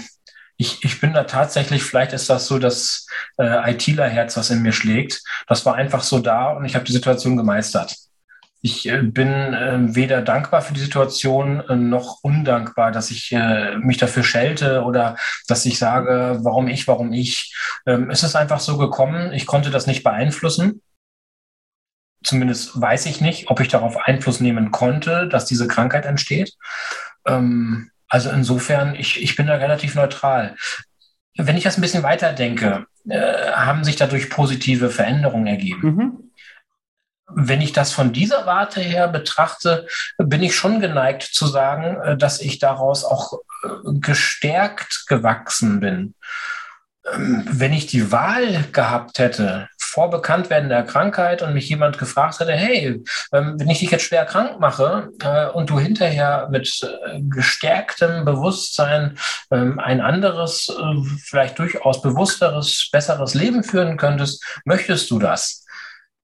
ich, ich bin da tatsächlich, vielleicht ist das so das äh, ITler-Herz, was in mir schlägt. Das war einfach so da und ich habe die Situation gemeistert. Ich äh, bin äh, weder dankbar für die Situation äh, noch undankbar, dass ich äh, mich dafür schelte oder dass ich sage, warum ich, warum ich. Ähm, es ist einfach so gekommen, ich konnte das nicht beeinflussen. Zumindest weiß ich nicht, ob ich darauf Einfluss nehmen konnte, dass diese Krankheit entsteht. Ähm, also insofern, ich, ich bin da relativ neutral. Wenn ich das ein bisschen weiter denke, äh, haben sich dadurch positive Veränderungen ergeben. Mhm. Wenn ich das von dieser Warte her betrachte, bin ich schon geneigt zu sagen, äh, dass ich daraus auch äh, gestärkt gewachsen bin. Ähm, wenn ich die Wahl gehabt hätte, vor Bekanntwerden der Krankheit und mich jemand gefragt hätte, hey, ähm, wenn ich dich jetzt schwer krank mache äh, und du hinterher mit äh, gestärktem Bewusstsein ähm, ein anderes, äh, vielleicht durchaus bewussteres, besseres Leben führen könntest, möchtest du das?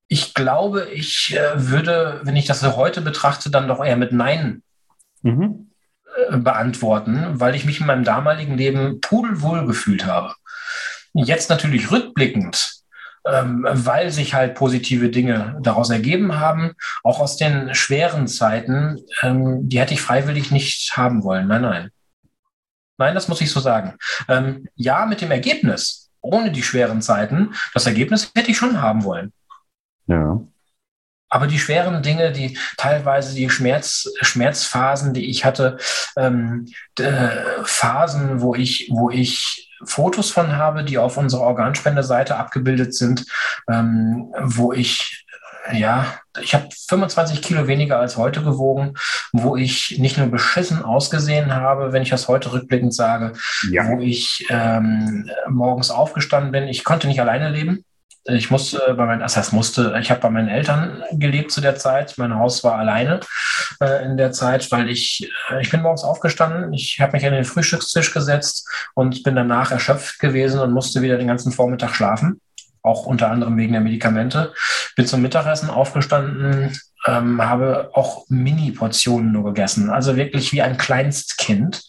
Ich glaube, ich würde, wenn ich das heute betrachte, dann doch eher mit Nein mhm. beantworten, weil ich mich in meinem damaligen Leben pudelwohl gefühlt habe. Jetzt natürlich rückblickend ähm, weil sich halt positive Dinge daraus ergeben haben, auch aus den schweren Zeiten, ähm, die hätte ich freiwillig nicht haben wollen. Nein, nein. Nein, das muss ich so sagen. Ähm, ja, mit dem Ergebnis, ohne die schweren Zeiten, das Ergebnis hätte ich schon haben wollen. Ja. Aber die schweren Dinge, die teilweise die Schmerz, Schmerzphasen, die ich hatte, ähm, äh, Phasen, wo ich, wo ich Fotos von habe, die auf unserer Organspendeseite abgebildet sind, ähm, wo ich ja, ich habe 25 Kilo weniger als heute gewogen, wo ich nicht nur beschissen ausgesehen habe, wenn ich das heute rückblickend sage, ja. wo ich ähm, morgens aufgestanden bin. Ich konnte nicht alleine leben. Ich musste bei meinen, das heißt musste, ich habe bei meinen Eltern gelebt zu der Zeit. Mein Haus war alleine äh, in der Zeit, weil ich, äh, ich bin morgens aufgestanden, ich habe mich an den Frühstückstisch gesetzt und bin danach erschöpft gewesen und musste wieder den ganzen Vormittag schlafen. Auch unter anderem wegen der Medikamente. Bin zum Mittagessen aufgestanden, ähm, habe auch Mini-Portionen nur gegessen, also wirklich wie ein Kleinstkind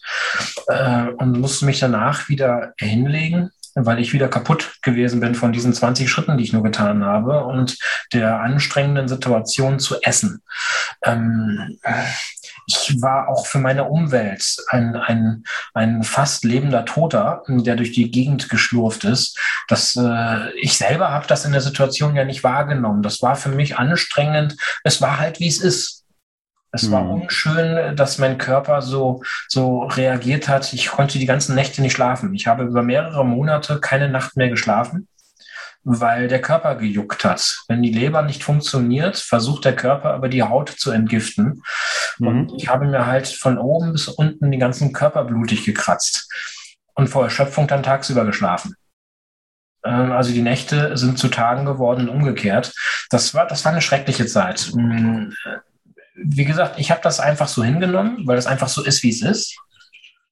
äh, und musste mich danach wieder hinlegen weil ich wieder kaputt gewesen bin von diesen 20 Schritten, die ich nur getan habe und der anstrengenden Situation zu essen. Ähm, ich war auch für meine Umwelt ein, ein, ein fast lebender Toter, der durch die Gegend geschlurft ist. Das, äh, ich selber habe das in der Situation ja nicht wahrgenommen. Das war für mich anstrengend. Es war halt, wie es ist. Es war mhm. unschön, dass mein Körper so, so reagiert hat. Ich konnte die ganzen Nächte nicht schlafen. Ich habe über mehrere Monate keine Nacht mehr geschlafen, weil der Körper gejuckt hat. Wenn die Leber nicht funktioniert, versucht der Körper aber die Haut zu entgiften. Mhm. Und ich habe mir halt von oben bis unten den ganzen Körper blutig gekratzt und vor Erschöpfung dann tagsüber geschlafen. Ähm, also die Nächte sind zu Tagen geworden und umgekehrt. Das war, das war eine schreckliche Zeit. Wie gesagt, ich habe das einfach so hingenommen, weil es einfach so ist, wie es ist.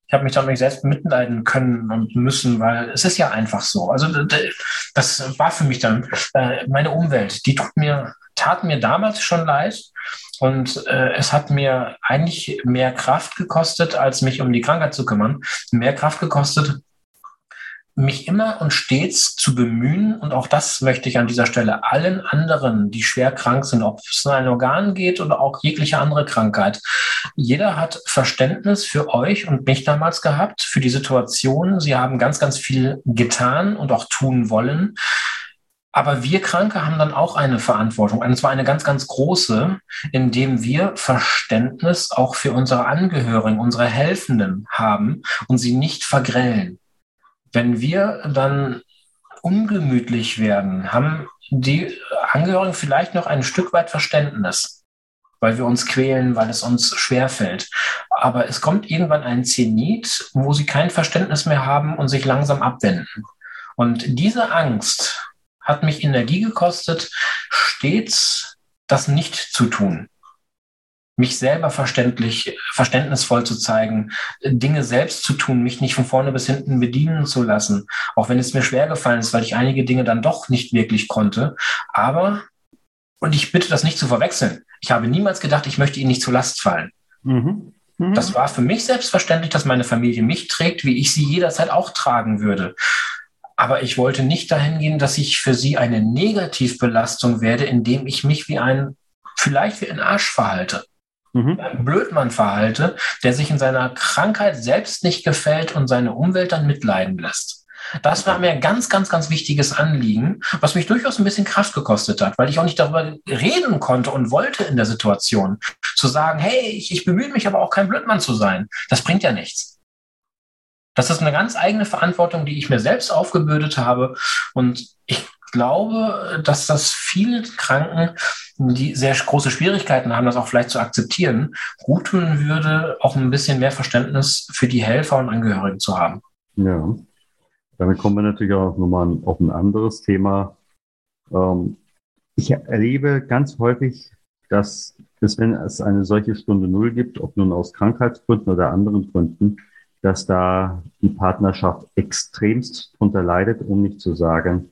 Ich habe mich damit selbst mitleiden können und müssen, weil es ist ja einfach so. Also das war für mich dann äh, meine Umwelt. Die tut mir, tat mir damals schon leid. Und äh, es hat mir eigentlich mehr Kraft gekostet, als mich um die Krankheit zu kümmern. Mehr Kraft gekostet, mich immer und stets zu bemühen, und auch das möchte ich an dieser Stelle allen anderen, die schwer krank sind, ob es um ein Organ geht oder auch jegliche andere Krankheit. Jeder hat Verständnis für euch und mich damals gehabt, für die Situation. Sie haben ganz, ganz viel getan und auch tun wollen. Aber wir Kranke haben dann auch eine Verantwortung, und zwar eine ganz, ganz große, indem wir Verständnis auch für unsere Angehörigen, unsere Helfenden haben und sie nicht vergrellen. Wenn wir dann ungemütlich werden, haben die Angehörigen vielleicht noch ein Stück weit Verständnis, weil wir uns quälen, weil es uns schwerfällt. Aber es kommt irgendwann ein Zenit, wo sie kein Verständnis mehr haben und sich langsam abwenden. Und diese Angst, hat mich Energie gekostet, stets das nicht zu tun. Mich selber verständlich, verständnisvoll zu zeigen, Dinge selbst zu tun, mich nicht von vorne bis hinten bedienen zu lassen. Auch wenn es mir schwer gefallen ist, weil ich einige Dinge dann doch nicht wirklich konnte. Aber, und ich bitte das nicht zu verwechseln, ich habe niemals gedacht, ich möchte Ihnen nicht zur Last fallen. Mhm. Mhm. Das war für mich selbstverständlich, dass meine Familie mich trägt, wie ich sie jederzeit auch tragen würde. Aber ich wollte nicht dahin gehen, dass ich für sie eine Negativbelastung werde, indem ich mich wie ein, vielleicht wie ein Arsch verhalte. Mhm. Blödmann verhalte, der sich in seiner Krankheit selbst nicht gefällt und seine Umwelt dann mitleiden lässt. Das war mir ein ganz, ganz, ganz wichtiges Anliegen, was mich durchaus ein bisschen Kraft gekostet hat, weil ich auch nicht darüber reden konnte und wollte in der Situation. Zu sagen, hey, ich, ich bemühe mich aber auch kein Blödmann zu sein. Das bringt ja nichts. Das ist eine ganz eigene Verantwortung, die ich mir selbst aufgebürdet habe. Und ich glaube, dass das vielen Kranken, die sehr große Schwierigkeiten haben, das auch vielleicht zu akzeptieren, gut tun würde, auch ein bisschen mehr Verständnis für die Helfer und Angehörigen zu haben. Ja, damit kommen wir natürlich auch nochmal auf ein anderes Thema. Ähm, ich erlebe ganz häufig, dass es, wenn es eine solche Stunde Null gibt, ob nun aus Krankheitsgründen oder anderen Gründen, dass da die Partnerschaft extremst drunter leidet, um nicht zu sagen,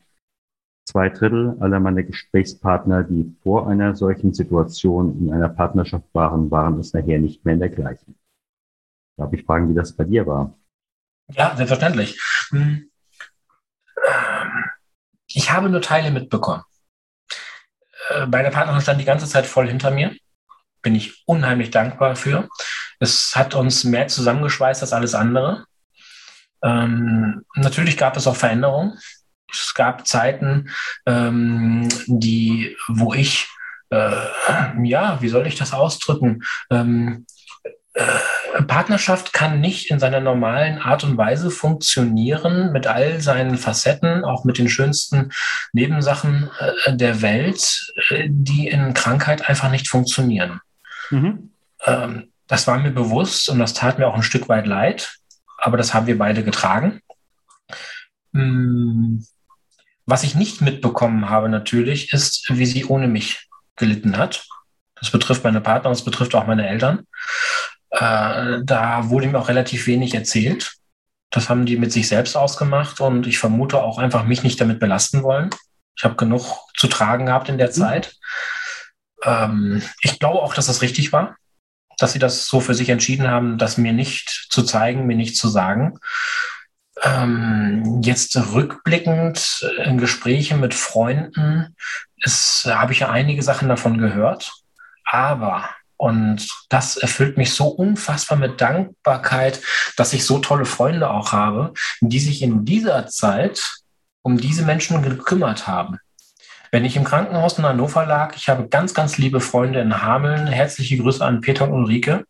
zwei Drittel aller meiner Gesprächspartner, die vor einer solchen Situation in einer Partnerschaft waren, waren es nachher nicht mehr in der gleichen. Darf ich fragen, wie das bei dir war? Ja, selbstverständlich. Hm. Ich habe nur Teile mitbekommen. Äh, bei der Partnerin stand die ganze Zeit voll hinter mir. Bin ich unheimlich dankbar für. Es hat uns mehr zusammengeschweißt als alles andere. Ähm, natürlich gab es auch Veränderungen. Es gab Zeiten, ähm, die, wo ich, äh, ja, wie soll ich das ausdrücken? Ähm, äh, Partnerschaft kann nicht in seiner normalen Art und Weise funktionieren mit all seinen Facetten, auch mit den schönsten Nebensachen äh, der Welt, äh, die in Krankheit einfach nicht funktionieren. Mhm. Ähm, das war mir bewusst und das tat mir auch ein Stück weit leid, aber das haben wir beide getragen. Hm, was ich nicht mitbekommen habe natürlich, ist, wie sie ohne mich gelitten hat. Das betrifft meine Partner und das betrifft auch meine Eltern. Äh, da wurde mir auch relativ wenig erzählt. Das haben die mit sich selbst ausgemacht und ich vermute auch einfach mich nicht damit belasten wollen. Ich habe genug zu tragen gehabt in der mhm. Zeit. Ähm, ich glaube auch, dass das richtig war dass sie das so für sich entschieden haben, das mir nicht zu zeigen, mir nicht zu sagen. Ähm, jetzt rückblickend in Gesprächen mit Freunden habe ich ja einige Sachen davon gehört, aber und das erfüllt mich so unfassbar mit Dankbarkeit, dass ich so tolle Freunde auch habe, die sich in dieser Zeit um diese Menschen gekümmert haben. Wenn ich im Krankenhaus in Hannover lag, ich habe ganz, ganz liebe Freunde in Hameln. Herzliche Grüße an Peter und Ulrike,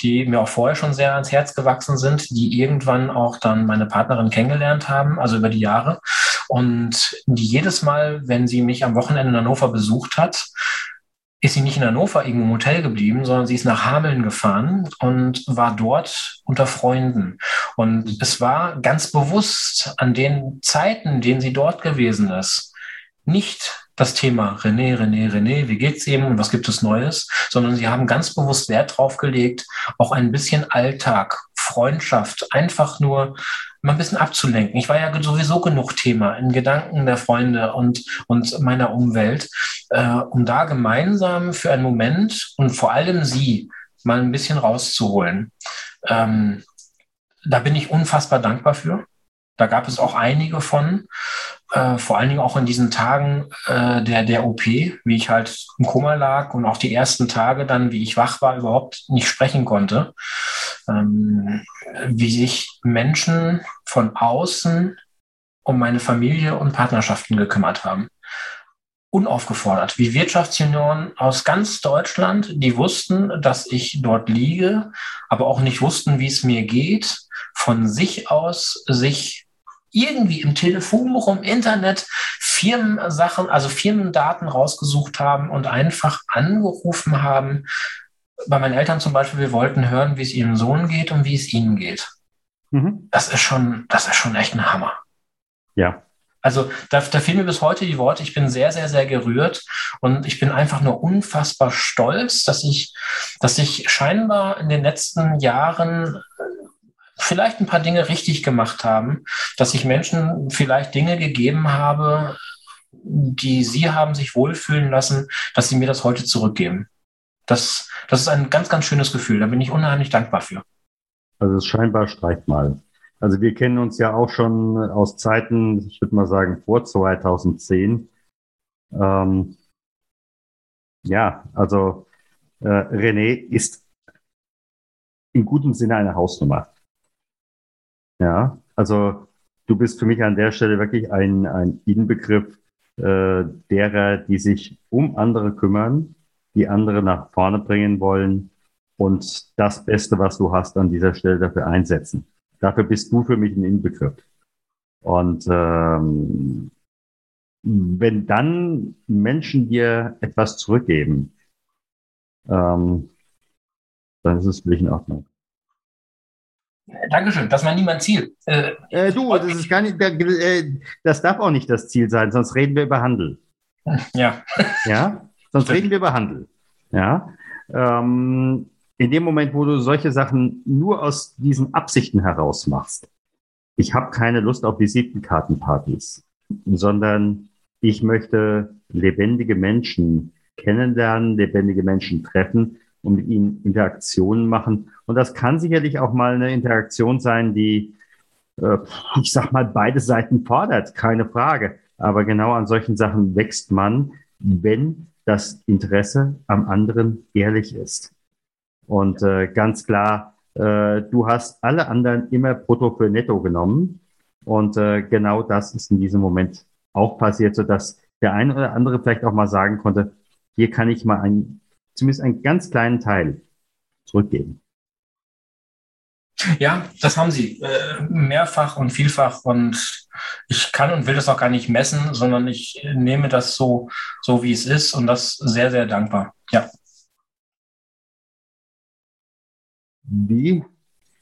die mir auch vorher schon sehr ans Herz gewachsen sind, die irgendwann auch dann meine Partnerin kennengelernt haben, also über die Jahre. Und die jedes Mal, wenn sie mich am Wochenende in Hannover besucht hat, ist sie nicht in Hannover irgendwo im Hotel geblieben, sondern sie ist nach Hameln gefahren und war dort unter Freunden. Und es war ganz bewusst an den Zeiten, in denen sie dort gewesen ist, nicht das Thema René, René, René, wie geht's ihm und was gibt es Neues, sondern sie haben ganz bewusst Wert drauf gelegt, auch ein bisschen Alltag, Freundschaft, einfach nur mal ein bisschen abzulenken. Ich war ja sowieso genug Thema in Gedanken der Freunde und, und meiner Umwelt, äh, um da gemeinsam für einen Moment und vor allem sie mal ein bisschen rauszuholen. Ähm, da bin ich unfassbar dankbar für. Da gab es auch einige von, äh, vor allen Dingen auch in diesen Tagen äh, der, der OP, wie ich halt im Koma lag und auch die ersten Tage dann, wie ich wach war, überhaupt nicht sprechen konnte. Ähm, wie sich Menschen von außen um meine Familie und Partnerschaften gekümmert haben. unaufgefordert, wie Wirtschaftsjunioren aus ganz Deutschland, die wussten, dass ich dort liege, aber auch nicht wussten, wie es mir geht, von sich aus sich irgendwie im Telefonbuch, im Internet Firmensachen, also Firmendaten rausgesucht haben und einfach angerufen haben. Bei meinen Eltern zum Beispiel, wir wollten hören, wie es ihrem Sohn geht und wie es ihnen geht. Mhm. Das ist schon, das ist schon echt ein Hammer. Ja. Also da, da fehlen mir bis heute die Worte. Ich bin sehr, sehr, sehr gerührt und ich bin einfach nur unfassbar stolz, dass ich, dass ich scheinbar in den letzten Jahren vielleicht ein paar Dinge richtig gemacht haben, dass ich Menschen vielleicht Dinge gegeben habe, die sie haben sich wohlfühlen lassen, dass sie mir das heute zurückgeben. Das, das ist ein ganz, ganz schönes Gefühl. Da bin ich unheimlich dankbar für. Also es scheinbar streicht mal. Also wir kennen uns ja auch schon aus Zeiten, ich würde mal sagen, vor 2010. Ähm, ja, also äh, René ist in gutem Sinne eine Hausnummer. Ja, also du bist für mich an der Stelle wirklich ein, ein Inbegriff äh, derer, die sich um andere kümmern, die andere nach vorne bringen wollen und das Beste, was du hast, an dieser Stelle dafür einsetzen. Dafür bist du für mich ein Inbegriff. Und ähm, wenn dann Menschen dir etwas zurückgeben, ähm, dann ist es für dich in Ordnung. Dankeschön, das war nie mein Ziel. Äh, äh, du, das, ist gar nicht, äh, das darf auch nicht das Ziel sein, sonst reden wir über Handel. Ja. Ja, sonst reden wir über Handel. Ja. Ähm, in dem Moment, wo du solche Sachen nur aus diesen Absichten heraus machst, ich habe keine Lust auf Visitenkartenpartys, sondern ich möchte lebendige Menschen kennenlernen, lebendige Menschen treffen und mit ihnen Interaktionen machen. Und das kann sicherlich auch mal eine Interaktion sein, die, äh, ich sag mal, beide Seiten fordert, keine Frage. Aber genau an solchen Sachen wächst man, wenn das Interesse am anderen ehrlich ist. Und äh, ganz klar, äh, du hast alle anderen immer brutto für netto genommen. Und äh, genau das ist in diesem Moment auch passiert, sodass der eine oder andere vielleicht auch mal sagen konnte, hier kann ich mal ein zumindest einen ganz kleinen Teil zurückgeben. Ja, das haben sie äh, mehrfach und vielfach und ich kann und will das auch gar nicht messen, sondern ich nehme das so, so wie es ist und das sehr, sehr dankbar. Ja. Wie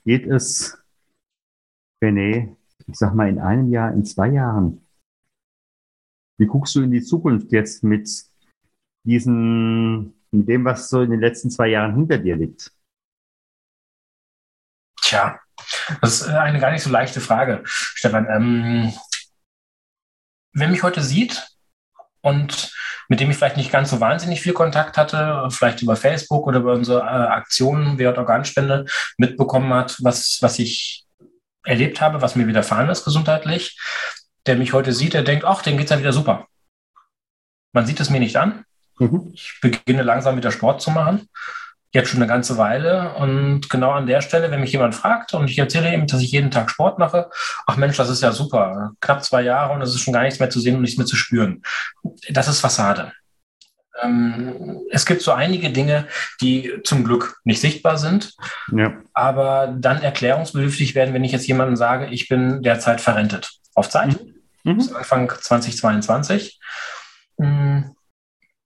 geht es, René, ich sag mal, in einem Jahr, in zwei Jahren? Wie guckst du in die Zukunft jetzt mit diesen in dem, was so in den letzten zwei Jahren hinter dir liegt? Tja, das ist eine gar nicht so leichte Frage, Stefan. Ähm, wer mich heute sieht und mit dem ich vielleicht nicht ganz so wahnsinnig viel Kontakt hatte, vielleicht über Facebook oder über unsere äh, Aktionen Wert Organspende mitbekommen hat, was, was ich erlebt habe, was mir widerfahren ist gesundheitlich, der mich heute sieht, der denkt, ach, dem geht's ja wieder super. Man sieht es mir nicht an, Mhm. Ich beginne langsam wieder Sport zu machen. Jetzt schon eine ganze Weile. Und genau an der Stelle, wenn mich jemand fragt und ich erzähle ihm, dass ich jeden Tag Sport mache, ach Mensch, das ist ja super. Knapp zwei Jahre und es ist schon gar nichts mehr zu sehen und nichts mehr zu spüren. Das ist Fassade. Ähm, es gibt so einige Dinge, die zum Glück nicht sichtbar sind, ja. aber dann erklärungsbedürftig werden, wenn ich jetzt jemandem sage, ich bin derzeit verrentet. Auf Zeit, mhm. bis Anfang 2022.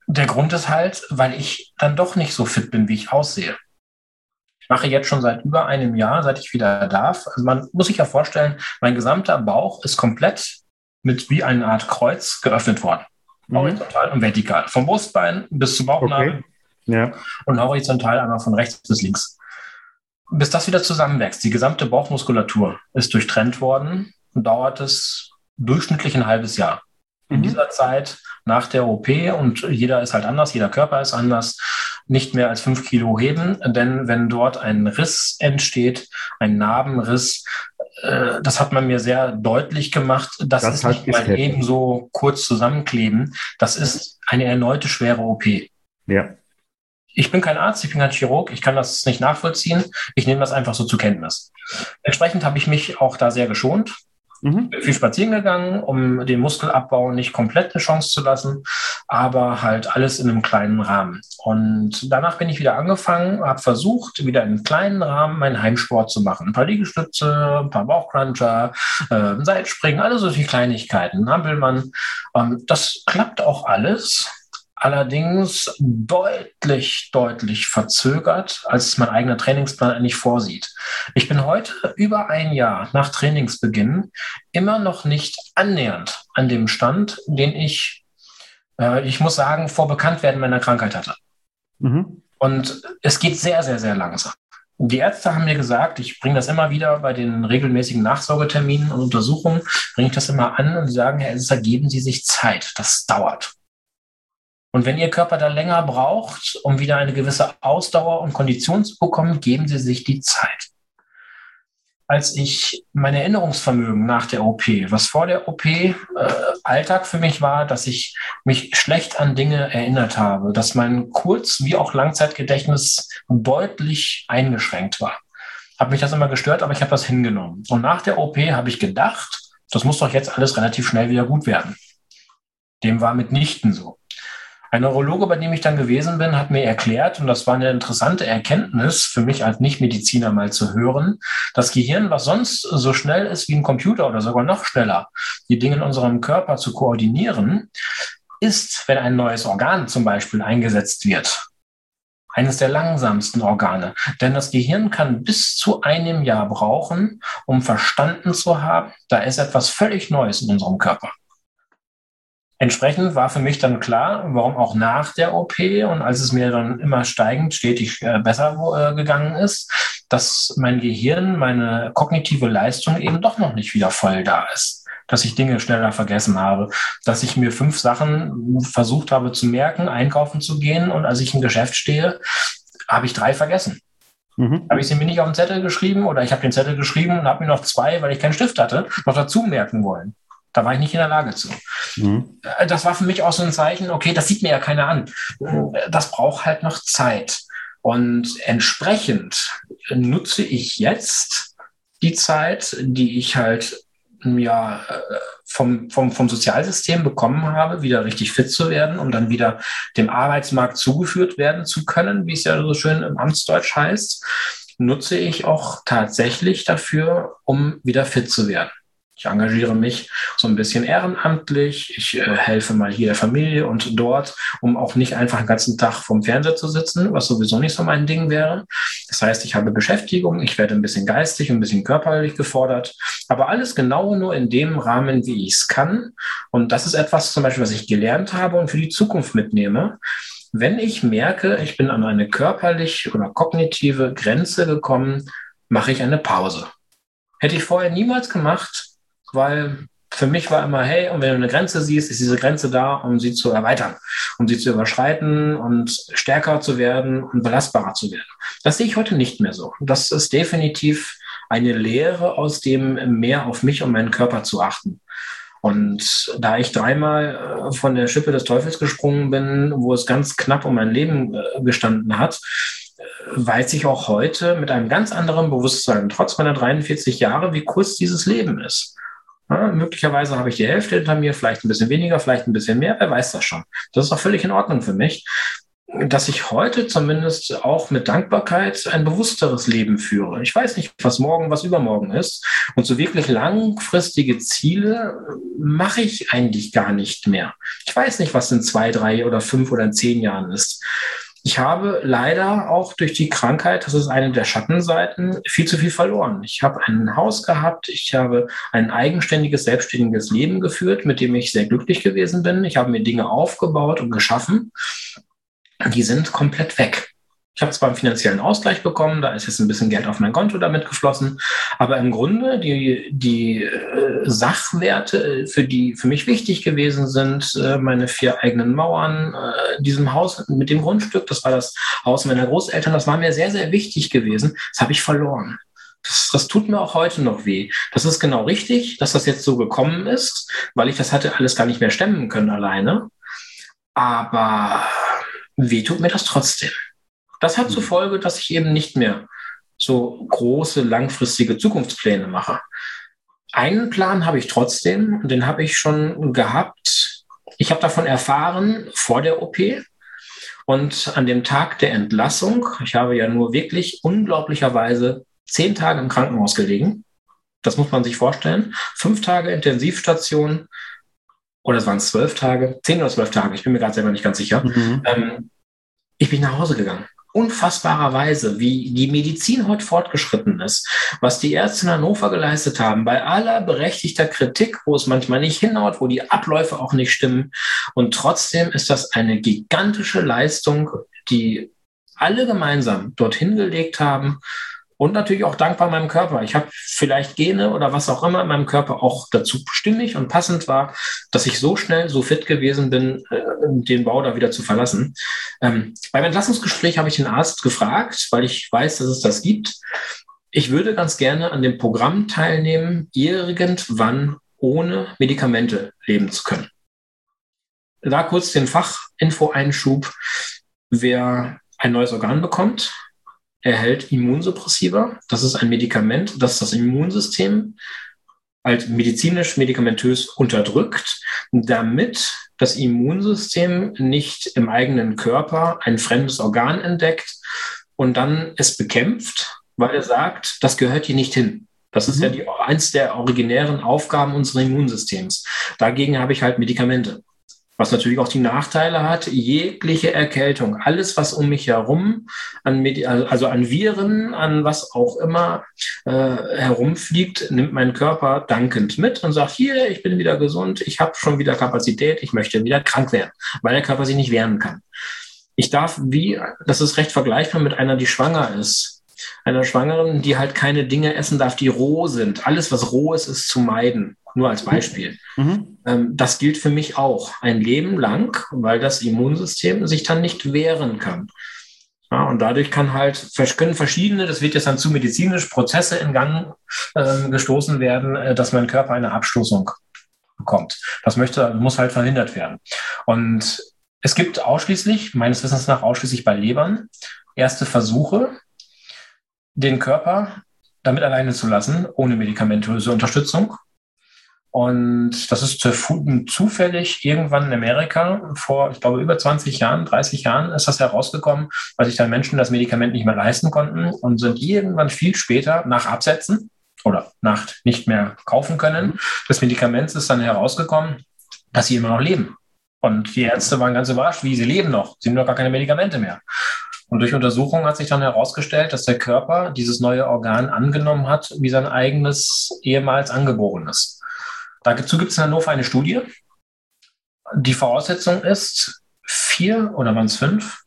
Der Grund ist halt, weil ich dann doch nicht so fit bin, wie ich aussehe. Ich mache jetzt schon seit über einem Jahr, seit ich wieder darf. Also man muss sich ja vorstellen, mein gesamter Bauch ist komplett mit wie eine Art Kreuz geöffnet worden. Mhm. Horizontal und vertikal. Vom Brustbein bis zum Bauchnabel. Okay. Ja. Und horizontal einmal von rechts bis links. Bis das wieder zusammenwächst, die gesamte Bauchmuskulatur ist durchtrennt worden und dauert es durchschnittlich ein halbes Jahr. In mhm. dieser Zeit nach der OP und jeder ist halt anders, jeder Körper ist anders, nicht mehr als fünf Kilo heben, denn wenn dort ein Riss entsteht, ein Narbenriss, äh, das hat man mir sehr deutlich gemacht, das, das ist nicht mal eben so kurz zusammenkleben, das ist eine erneute schwere OP. Ja. Ich bin kein Arzt, ich bin kein Chirurg, ich kann das nicht nachvollziehen. Ich nehme das einfach so zur Kenntnis. Entsprechend habe ich mich auch da sehr geschont Mhm. Viel spazieren gegangen, um den Muskelabbau nicht komplett eine Chance zu lassen, aber halt alles in einem kleinen Rahmen. Und danach bin ich wieder angefangen, habe versucht, wieder in einem kleinen Rahmen meinen Heimsport zu machen. Ein paar Liegestütze, ein paar Bauchcruncher, äh, Seitspringen, alles so die Kleinigkeiten, Hampelmann. Ähm, das klappt auch alles allerdings deutlich, deutlich verzögert, als es mein eigener Trainingsplan eigentlich vorsieht. Ich bin heute über ein Jahr nach Trainingsbeginn immer noch nicht annähernd an dem Stand, den ich, äh, ich muss sagen, vor Bekanntwerden meiner Krankheit hatte. Mhm. Und es geht sehr, sehr, sehr langsam. Die Ärzte haben mir gesagt, ich bringe das immer wieder bei den regelmäßigen Nachsorgeterminen und Untersuchungen, bringe ich das immer an und sie sagen, Herr Elster, geben Sie sich Zeit. Das dauert. Und wenn Ihr Körper da länger braucht, um wieder eine gewisse Ausdauer und Kondition zu bekommen, geben Sie sich die Zeit. Als ich mein Erinnerungsvermögen nach der OP, was vor der OP äh, Alltag für mich war, dass ich mich schlecht an Dinge erinnert habe, dass mein Kurz- wie auch Langzeitgedächtnis deutlich eingeschränkt war. Habe mich das immer gestört, aber ich habe das hingenommen. Und nach der OP habe ich gedacht, das muss doch jetzt alles relativ schnell wieder gut werden. Dem war mitnichten so. Ein Neurologe, bei dem ich dann gewesen bin, hat mir erklärt, und das war eine interessante Erkenntnis für mich als Nichtmediziner mal zu hören, das Gehirn, was sonst so schnell ist wie ein Computer oder sogar noch schneller, die Dinge in unserem Körper zu koordinieren, ist, wenn ein neues Organ zum Beispiel eingesetzt wird, eines der langsamsten Organe. Denn das Gehirn kann bis zu einem Jahr brauchen, um verstanden zu haben, da ist etwas völlig Neues in unserem Körper. Entsprechend war für mich dann klar, warum auch nach der OP und als es mir dann immer steigend stetig äh, besser äh, gegangen ist, dass mein Gehirn, meine kognitive Leistung eben doch noch nicht wieder voll da ist. Dass ich Dinge schneller vergessen habe, dass ich mir fünf Sachen versucht habe zu merken, einkaufen zu gehen und als ich im Geschäft stehe, habe ich drei vergessen. Mhm. Habe ich sie mir nicht auf den Zettel geschrieben oder ich habe den Zettel geschrieben und habe mir noch zwei, weil ich keinen Stift hatte, noch dazu merken wollen. Da war ich nicht in der Lage zu. Mhm. Äh, das war für mich auch so ein Zeichen, okay, das sieht mir ja keiner an. Das braucht halt noch Zeit. Und entsprechend nutze ich jetzt die Zeit, die ich halt ja, vom, vom, vom Sozialsystem bekommen habe, wieder richtig fit zu werden, um dann wieder dem Arbeitsmarkt zugeführt werden zu können, wie es ja so schön im Amtsdeutsch heißt, nutze ich auch tatsächlich dafür, um wieder fit zu werden. Ich engagiere mich so ein bisschen ehrenamtlich. Ich äh, helfe mal hier der Familie und dort, um auch nicht einfach den ganzen Tag vom Fernseher zu sitzen, was sowieso nicht so mein Ding wäre. Das heißt, ich habe Beschäftigung, ich werde ein bisschen geistig, ein bisschen körperlich gefordert, aber alles genau nur in dem Rahmen, wie ich es kann. Und das ist etwas zum Beispiel, was ich gelernt habe und für die Zukunft mitnehme. Wenn ich merke, ich bin an eine körperliche oder kognitive Grenze gekommen, mache ich eine Pause. Hätte ich vorher niemals gemacht, weil für mich war immer, hey, und wenn du eine Grenze siehst, ist diese Grenze da, um sie zu erweitern, um sie zu überschreiten und stärker zu werden und belastbarer zu werden. Das sehe ich heute nicht mehr so. Das ist definitiv eine Lehre aus dem mehr auf mich und meinen Körper zu achten. Und da ich dreimal äh, von der Schippe des Teufels gesprungen bin, wo es ganz knapp um mein Leben äh, gestanden hat, äh, weiß ich auch heute mit einem ganz anderen Bewusstsein, trotz meiner 43 Jahre, wie kurz dieses Leben ist. Ja, möglicherweise habe ich die Hälfte hinter mir, vielleicht ein bisschen weniger, vielleicht ein bisschen mehr, wer weiß das schon. Das ist auch völlig in Ordnung für mich, dass ich heute zumindest auch mit Dankbarkeit ein bewussteres Leben führe. Ich weiß nicht, was morgen, was übermorgen ist. Und so wirklich langfristige Ziele mache ich eigentlich gar nicht mehr. Ich weiß nicht, was in zwei, drei oder fünf oder in zehn Jahren ist. Ich habe leider auch durch die Krankheit, das ist eine der Schattenseiten, viel zu viel verloren. Ich habe ein Haus gehabt, ich habe ein eigenständiges, selbstständiges Leben geführt, mit dem ich sehr glücklich gewesen bin. Ich habe mir Dinge aufgebaut und geschaffen. Die sind komplett weg. Ich habe zwar einen finanziellen Ausgleich bekommen, da ist jetzt ein bisschen Geld auf mein Konto damit geflossen, aber im Grunde die, die äh, Sachwerte, für die für mich wichtig gewesen sind, äh, meine vier eigenen Mauern, äh, diesem Haus mit dem Grundstück, das war das Haus meiner Großeltern, das war mir sehr, sehr wichtig gewesen, das habe ich verloren. Das, das tut mir auch heute noch weh. Das ist genau richtig, dass das jetzt so gekommen ist, weil ich das hatte alles gar nicht mehr stemmen können alleine. Aber weh tut mir das trotzdem. Das hat zur mhm. Folge, dass ich eben nicht mehr so große langfristige Zukunftspläne mache. einen Plan habe ich trotzdem, den habe ich schon gehabt. Ich habe davon erfahren vor der OP. Und an dem Tag der Entlassung, ich habe ja nur wirklich unglaublicherweise zehn Tage im Krankenhaus gelegen. Das muss man sich vorstellen. Fünf Tage Intensivstation, oder es waren zwölf Tage, zehn oder zwölf Tage, ich bin mir gerade selber nicht ganz sicher. Mhm. Ähm, ich bin nach Hause gegangen unfassbarerweise, wie die Medizin heute fortgeschritten ist, was die Ärzte in Hannover geleistet haben, bei aller berechtigter Kritik, wo es manchmal nicht hinhaut, wo die Abläufe auch nicht stimmen. Und trotzdem ist das eine gigantische Leistung, die alle gemeinsam dorthin gelegt haben und natürlich auch dankbar meinem Körper. Ich habe vielleicht Gene oder was auch immer in meinem Körper auch dazu stimmig und passend war, dass ich so schnell, so fit gewesen bin, äh, den Bau da wieder zu verlassen. Ähm, beim Entlassungsgespräch habe ich den Arzt gefragt, weil ich weiß, dass es das gibt. Ich würde ganz gerne an dem Programm teilnehmen, irgendwann ohne Medikamente leben zu können. Da kurz den Fachinfo-Einschub. Wer ein neues Organ bekommt, erhält Immunsuppressiva. Das ist ein Medikament, das das Immunsystem halt medizinisch medikamentös unterdrückt, damit das Immunsystem nicht im eigenen Körper ein fremdes Organ entdeckt und dann es bekämpft, weil er sagt, das gehört hier nicht hin. Das ist mhm. ja die, eins der originären Aufgaben unseres Immunsystems. Dagegen habe ich halt Medikamente. Was natürlich auch die Nachteile hat, jegliche Erkältung, alles, was um mich herum, an also an Viren, an was auch immer äh, herumfliegt, nimmt mein Körper dankend mit und sagt, hier, ich bin wieder gesund, ich habe schon wieder Kapazität, ich möchte wieder krank werden, weil der Körper sich nicht wehren kann. Ich darf, wie, das ist recht vergleichbar mit einer, die schwanger ist, einer Schwangeren, die halt keine Dinge essen darf, die roh sind. Alles, was roh ist, ist zu meiden. Nur als Beispiel. Mhm. Ähm, das gilt für mich auch ein Leben lang, weil das Immunsystem sich dann nicht wehren kann. Ja, und dadurch kann halt, können verschiedene, das wird jetzt dann zu medizinisch, Prozesse in Gang äh, gestoßen werden, äh, dass mein Körper eine Abstoßung bekommt. Das möchte, muss halt verhindert werden. Und es gibt ausschließlich, meines Wissens nach ausschließlich bei Lebern, erste Versuche, den Körper damit alleine zu lassen, ohne medikamentöse Unterstützung. Und das ist zufällig irgendwann in Amerika vor, ich glaube, über 20 Jahren, 30 Jahren ist das herausgekommen, weil sich dann Menschen das Medikament nicht mehr leisten konnten und sind irgendwann viel später nach Absetzen oder nach nicht mehr kaufen können des Medikaments ist dann herausgekommen, dass sie immer noch leben. Und die Ärzte waren ganz überrascht, wie sie leben noch. Sie haben doch gar keine Medikamente mehr. Und durch Untersuchungen hat sich dann herausgestellt, dass der Körper dieses neue Organ angenommen hat, wie sein eigenes ehemals angeborenes. Dazu gibt es in Hannover eine Studie. Die Voraussetzung ist vier oder waren es fünf?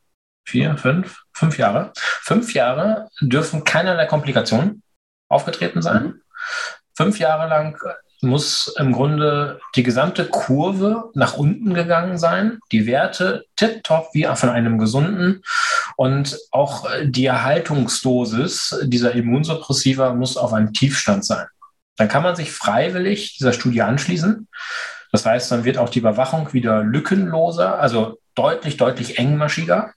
Vier, fünf, fünf Jahre. Fünf Jahre dürfen keinerlei Komplikationen aufgetreten sein. Fünf Jahre lang muss im Grunde die gesamte Kurve nach unten gegangen sein, die Werte tipptopp wie von einem gesunden und auch die Erhaltungsdosis dieser Immunsuppressiva muss auf einem Tiefstand sein. Dann kann man sich freiwillig dieser Studie anschließen. Das heißt, dann wird auch die Überwachung wieder lückenloser, also deutlich, deutlich engmaschiger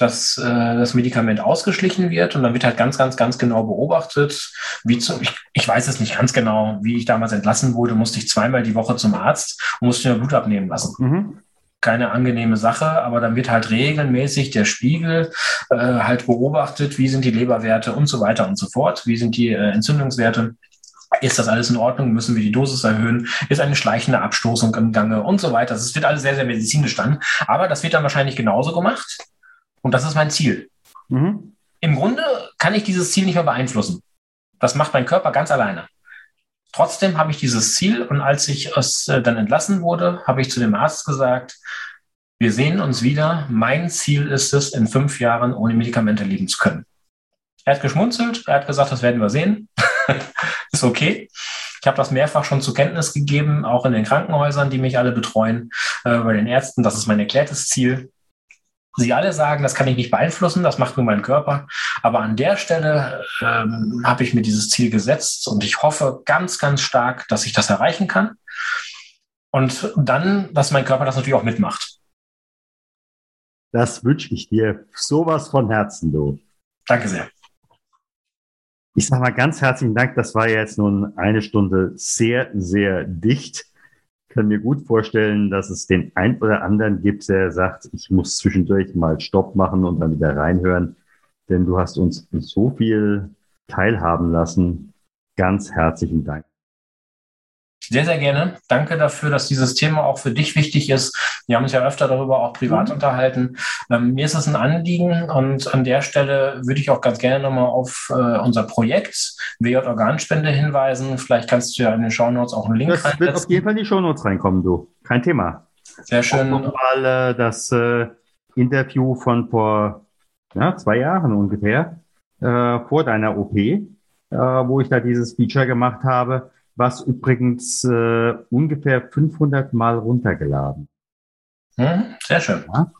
dass äh, das Medikament ausgeschlichen wird und dann wird halt ganz, ganz, ganz genau beobachtet, wie zum, ich, ich weiß es nicht ganz genau, wie ich damals entlassen wurde, musste ich zweimal die Woche zum Arzt und musste mir Blut abnehmen lassen. Mhm. Keine angenehme Sache, aber dann wird halt regelmäßig der Spiegel äh, halt beobachtet, wie sind die Leberwerte und so weiter und so fort, wie sind die äh, Entzündungswerte. Ist das alles in Ordnung? Müssen wir die Dosis erhöhen? Ist eine schleichende Abstoßung im Gange und so weiter? Das wird alles sehr, sehr medizinisch dann. Aber das wird dann wahrscheinlich genauso gemacht. Und das ist mein Ziel. Mhm. Im Grunde kann ich dieses Ziel nicht mehr beeinflussen. Das macht mein Körper ganz alleine. Trotzdem habe ich dieses Ziel und als ich es äh, dann entlassen wurde, habe ich zu dem Arzt gesagt, wir sehen uns wieder. Mein Ziel ist es, in fünf Jahren ohne Medikamente leben zu können. Er hat geschmunzelt, er hat gesagt, das werden wir sehen. ist okay. Ich habe das mehrfach schon zur Kenntnis gegeben, auch in den Krankenhäusern, die mich alle betreuen, äh, bei den Ärzten. Das ist mein erklärtes Ziel. Sie alle sagen, das kann ich nicht beeinflussen, das macht nur mein Körper. Aber an der Stelle ähm, habe ich mir dieses Ziel gesetzt und ich hoffe ganz, ganz stark, dass ich das erreichen kann. Und dann, dass mein Körper das natürlich auch mitmacht. Das wünsche ich dir sowas von Herzen, du. Danke sehr. Ich sage mal ganz herzlichen Dank. Das war jetzt nun eine Stunde sehr, sehr dicht. Ich kann mir gut vorstellen, dass es den einen oder anderen gibt, der sagt, ich muss zwischendurch mal Stopp machen und dann wieder reinhören. Denn du hast uns so viel teilhaben lassen. Ganz herzlichen Dank. Sehr, sehr gerne. Danke dafür, dass dieses Thema auch für dich wichtig ist. Wir haben uns ja öfter darüber auch privat mhm. unterhalten. Ähm, mir ist es ein Anliegen und an der Stelle würde ich auch ganz gerne nochmal auf äh, unser Projekt WJ Organspende hinweisen. Vielleicht kannst du ja in den Shownotes auch einen Link Das reinsetzen. wird auf jeden Fall in die Shownotes reinkommen, du. Kein Thema. Sehr schön. Auch nochmal äh, das äh, Interview von vor ja, zwei Jahren ungefähr, äh, vor deiner OP, äh, wo ich da dieses Feature gemacht habe was übrigens äh, ungefähr 500 Mal runtergeladen. Hm, sehr schön. Ja?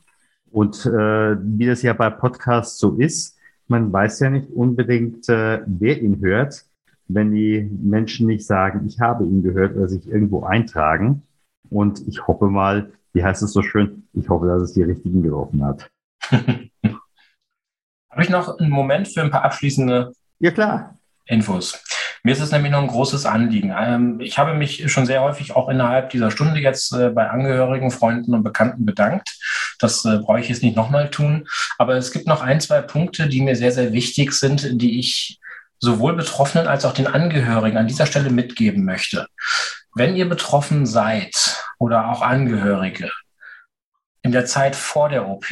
Und äh, wie das ja bei Podcasts so ist, man weiß ja nicht unbedingt, äh, wer ihn hört, wenn die Menschen nicht sagen, ich habe ihn gehört oder sich irgendwo eintragen. Und ich hoffe mal, wie heißt es so schön, ich hoffe, dass es die richtigen getroffen hat. Habe ich noch einen Moment für ein paar abschließende ja, klar. Infos? Mir ist es nämlich noch ein großes Anliegen. Ähm, ich habe mich schon sehr häufig auch innerhalb dieser Stunde jetzt äh, bei Angehörigen, Freunden und Bekannten bedankt. Das äh, brauche ich jetzt nicht nochmal tun. Aber es gibt noch ein, zwei Punkte, die mir sehr, sehr wichtig sind, die ich sowohl Betroffenen als auch den Angehörigen an dieser Stelle mitgeben möchte. Wenn ihr betroffen seid oder auch Angehörige in der Zeit vor der OP,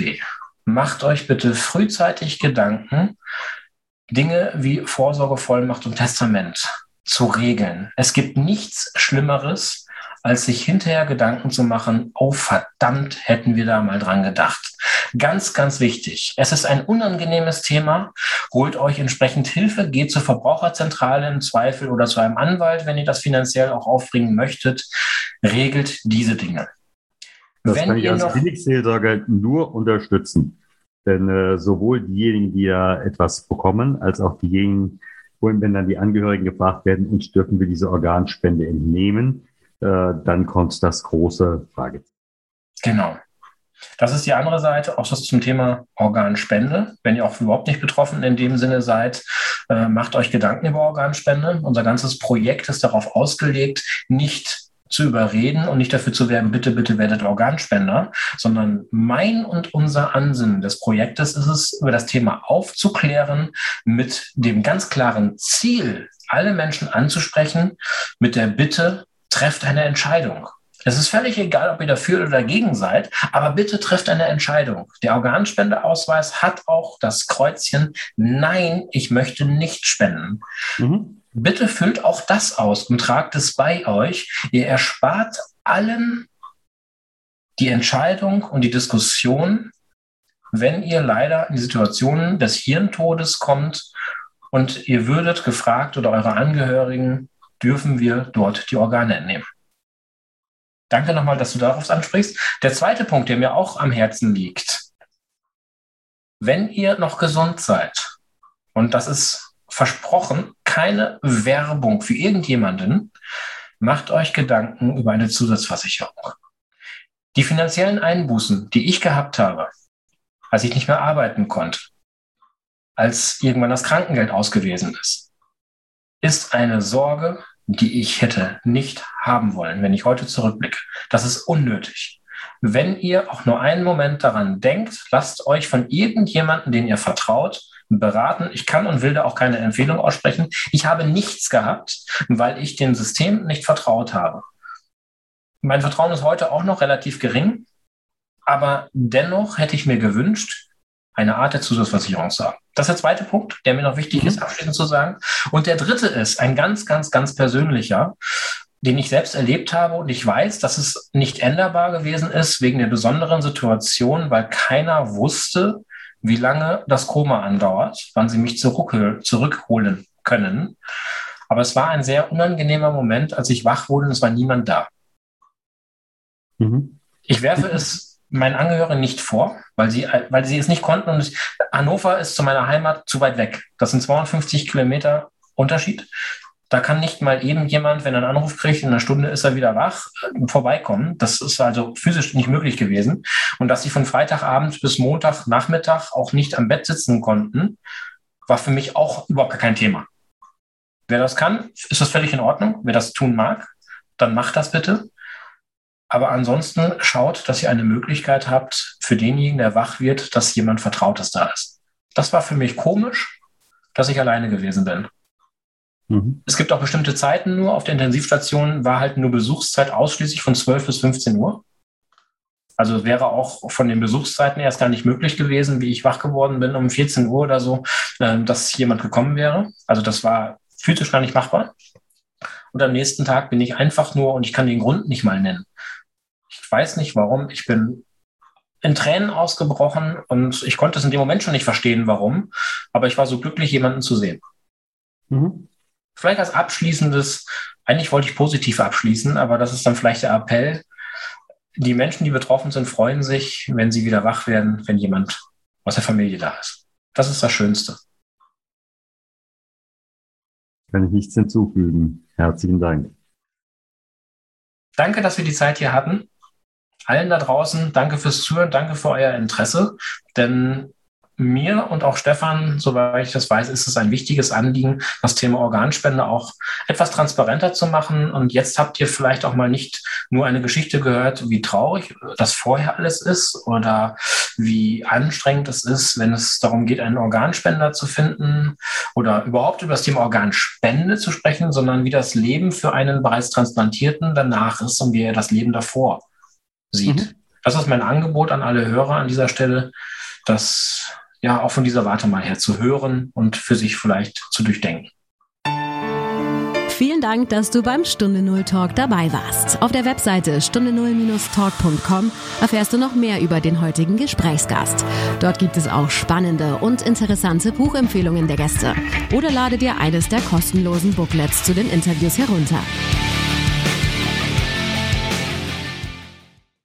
macht euch bitte frühzeitig Gedanken, Dinge wie Vorsorgevollmacht und Testament zu regeln. Es gibt nichts Schlimmeres, als sich hinterher Gedanken zu machen, oh verdammt, hätten wir da mal dran gedacht. Ganz, ganz wichtig. Es ist ein unangenehmes Thema. Holt euch entsprechend Hilfe, geht zur Verbraucherzentrale im Zweifel oder zu einem Anwalt, wenn ihr das finanziell auch aufbringen möchtet. Regelt diese Dinge. Das wenn kann ich als Klinikseelsorger nur unterstützen. Denn äh, sowohl diejenigen, die ja etwas bekommen, als auch diejenigen, wenn dann die Angehörigen gefragt werden, uns dürfen wir diese Organspende entnehmen, äh, dann kommt das große Frage. Genau. Das ist die andere Seite, auch das zum Thema Organspende. Wenn ihr auch überhaupt nicht betroffen in dem Sinne seid, äh, macht euch Gedanken über Organspende. Unser ganzes Projekt ist darauf ausgelegt, nicht zu überreden und nicht dafür zu werben, bitte, bitte werdet Organspender, sondern mein und unser Ansinnen des Projektes ist es, über das Thema aufzuklären mit dem ganz klaren Ziel, alle Menschen anzusprechen mit der Bitte, trefft eine Entscheidung. Es ist völlig egal, ob ihr dafür oder dagegen seid, aber bitte trefft eine Entscheidung. Der Organspendeausweis hat auch das Kreuzchen Nein, ich möchte nicht spenden. Mhm. Bitte füllt auch das aus und tragt es bei euch. Ihr erspart allen die Entscheidung und die Diskussion, wenn ihr leider in die Situation des Hirntodes kommt und ihr würdet gefragt oder eure Angehörigen, dürfen wir dort die Organe entnehmen. Danke nochmal, dass du darauf ansprichst. Der zweite Punkt, der mir auch am Herzen liegt. Wenn ihr noch gesund seid, und das ist versprochen, keine Werbung für irgendjemanden. Macht euch Gedanken über eine Zusatzversicherung. Die finanziellen Einbußen, die ich gehabt habe, als ich nicht mehr arbeiten konnte, als irgendwann das Krankengeld ausgewiesen ist, ist eine Sorge, die ich hätte nicht haben wollen, wenn ich heute zurückblicke. Das ist unnötig. Wenn ihr auch nur einen Moment daran denkt, lasst euch von irgendjemandem, den ihr vertraut, beraten. Ich kann und will da auch keine Empfehlung aussprechen. Ich habe nichts gehabt, weil ich dem System nicht vertraut habe. Mein Vertrauen ist heute auch noch relativ gering, aber dennoch hätte ich mir gewünscht, eine Art der Zusatzversicherung zu haben. Das ist der zweite Punkt, der mir noch wichtig mhm. ist, abschließend zu sagen. Und der dritte ist ein ganz, ganz, ganz persönlicher, den ich selbst erlebt habe und ich weiß, dass es nicht änderbar gewesen ist wegen der besonderen Situation, weil keiner wusste, wie lange das Koma andauert, wann sie mich zurück, zurückholen können. Aber es war ein sehr unangenehmer Moment, als ich wach wurde und es war niemand da. Mhm. Ich werfe es meinen Angehörigen nicht vor, weil sie, weil sie es nicht konnten. Und Hannover ist zu meiner Heimat zu weit weg. Das sind 250 Kilometer Unterschied. Da kann nicht mal eben jemand, wenn er einen Anruf kriegt, in einer Stunde ist er wieder wach, äh, vorbeikommen. Das ist also physisch nicht möglich gewesen. Und dass sie von Freitagabend bis Montagnachmittag auch nicht am Bett sitzen konnten, war für mich auch überhaupt kein Thema. Wer das kann, ist das völlig in Ordnung. Wer das tun mag, dann macht das bitte. Aber ansonsten schaut, dass ihr eine Möglichkeit habt, für denjenigen, der wach wird, dass jemand Vertrautes da ist. Das war für mich komisch, dass ich alleine gewesen bin. Mhm. Es gibt auch bestimmte Zeiten nur. Auf der Intensivstation war halt nur Besuchszeit ausschließlich von 12 bis 15 Uhr. Also wäre auch von den Besuchszeiten erst gar nicht möglich gewesen, wie ich wach geworden bin um 14 Uhr oder so, äh, dass jemand gekommen wäre. Also das war physisch gar nicht machbar. Und am nächsten Tag bin ich einfach nur, und ich kann den Grund nicht mal nennen. Ich weiß nicht warum. Ich bin in Tränen ausgebrochen und ich konnte es in dem Moment schon nicht verstehen, warum. Aber ich war so glücklich, jemanden zu sehen. Mhm. Vielleicht als abschließendes, eigentlich wollte ich positiv abschließen, aber das ist dann vielleicht der Appell. Die Menschen, die betroffen sind, freuen sich, wenn sie wieder wach werden, wenn jemand aus der Familie da ist. Das ist das Schönste. Kann ich nichts hinzufügen. Herzlichen Dank. Danke, dass wir die Zeit hier hatten. Allen da draußen, danke fürs Zuhören, danke für euer Interesse, denn mir und auch Stefan, soweit ich das weiß, ist es ein wichtiges Anliegen, das Thema Organspende auch etwas transparenter zu machen. Und jetzt habt ihr vielleicht auch mal nicht nur eine Geschichte gehört, wie traurig das vorher alles ist oder wie anstrengend es ist, wenn es darum geht, einen Organspender zu finden oder überhaupt über das Thema Organspende zu sprechen, sondern wie das Leben für einen bereits Transplantierten danach ist und wie er das Leben davor sieht. Mhm. Das ist mein Angebot an alle Hörer an dieser Stelle, dass ja auch von dieser Warte mal her zu hören und für sich vielleicht zu durchdenken. Vielen Dank, dass du beim Stunde Null Talk dabei warst. Auf der Webseite stunde null-talk.com erfährst du noch mehr über den heutigen Gesprächsgast. Dort gibt es auch spannende und interessante Buchempfehlungen der Gäste. Oder lade dir eines der kostenlosen Booklets zu den Interviews herunter.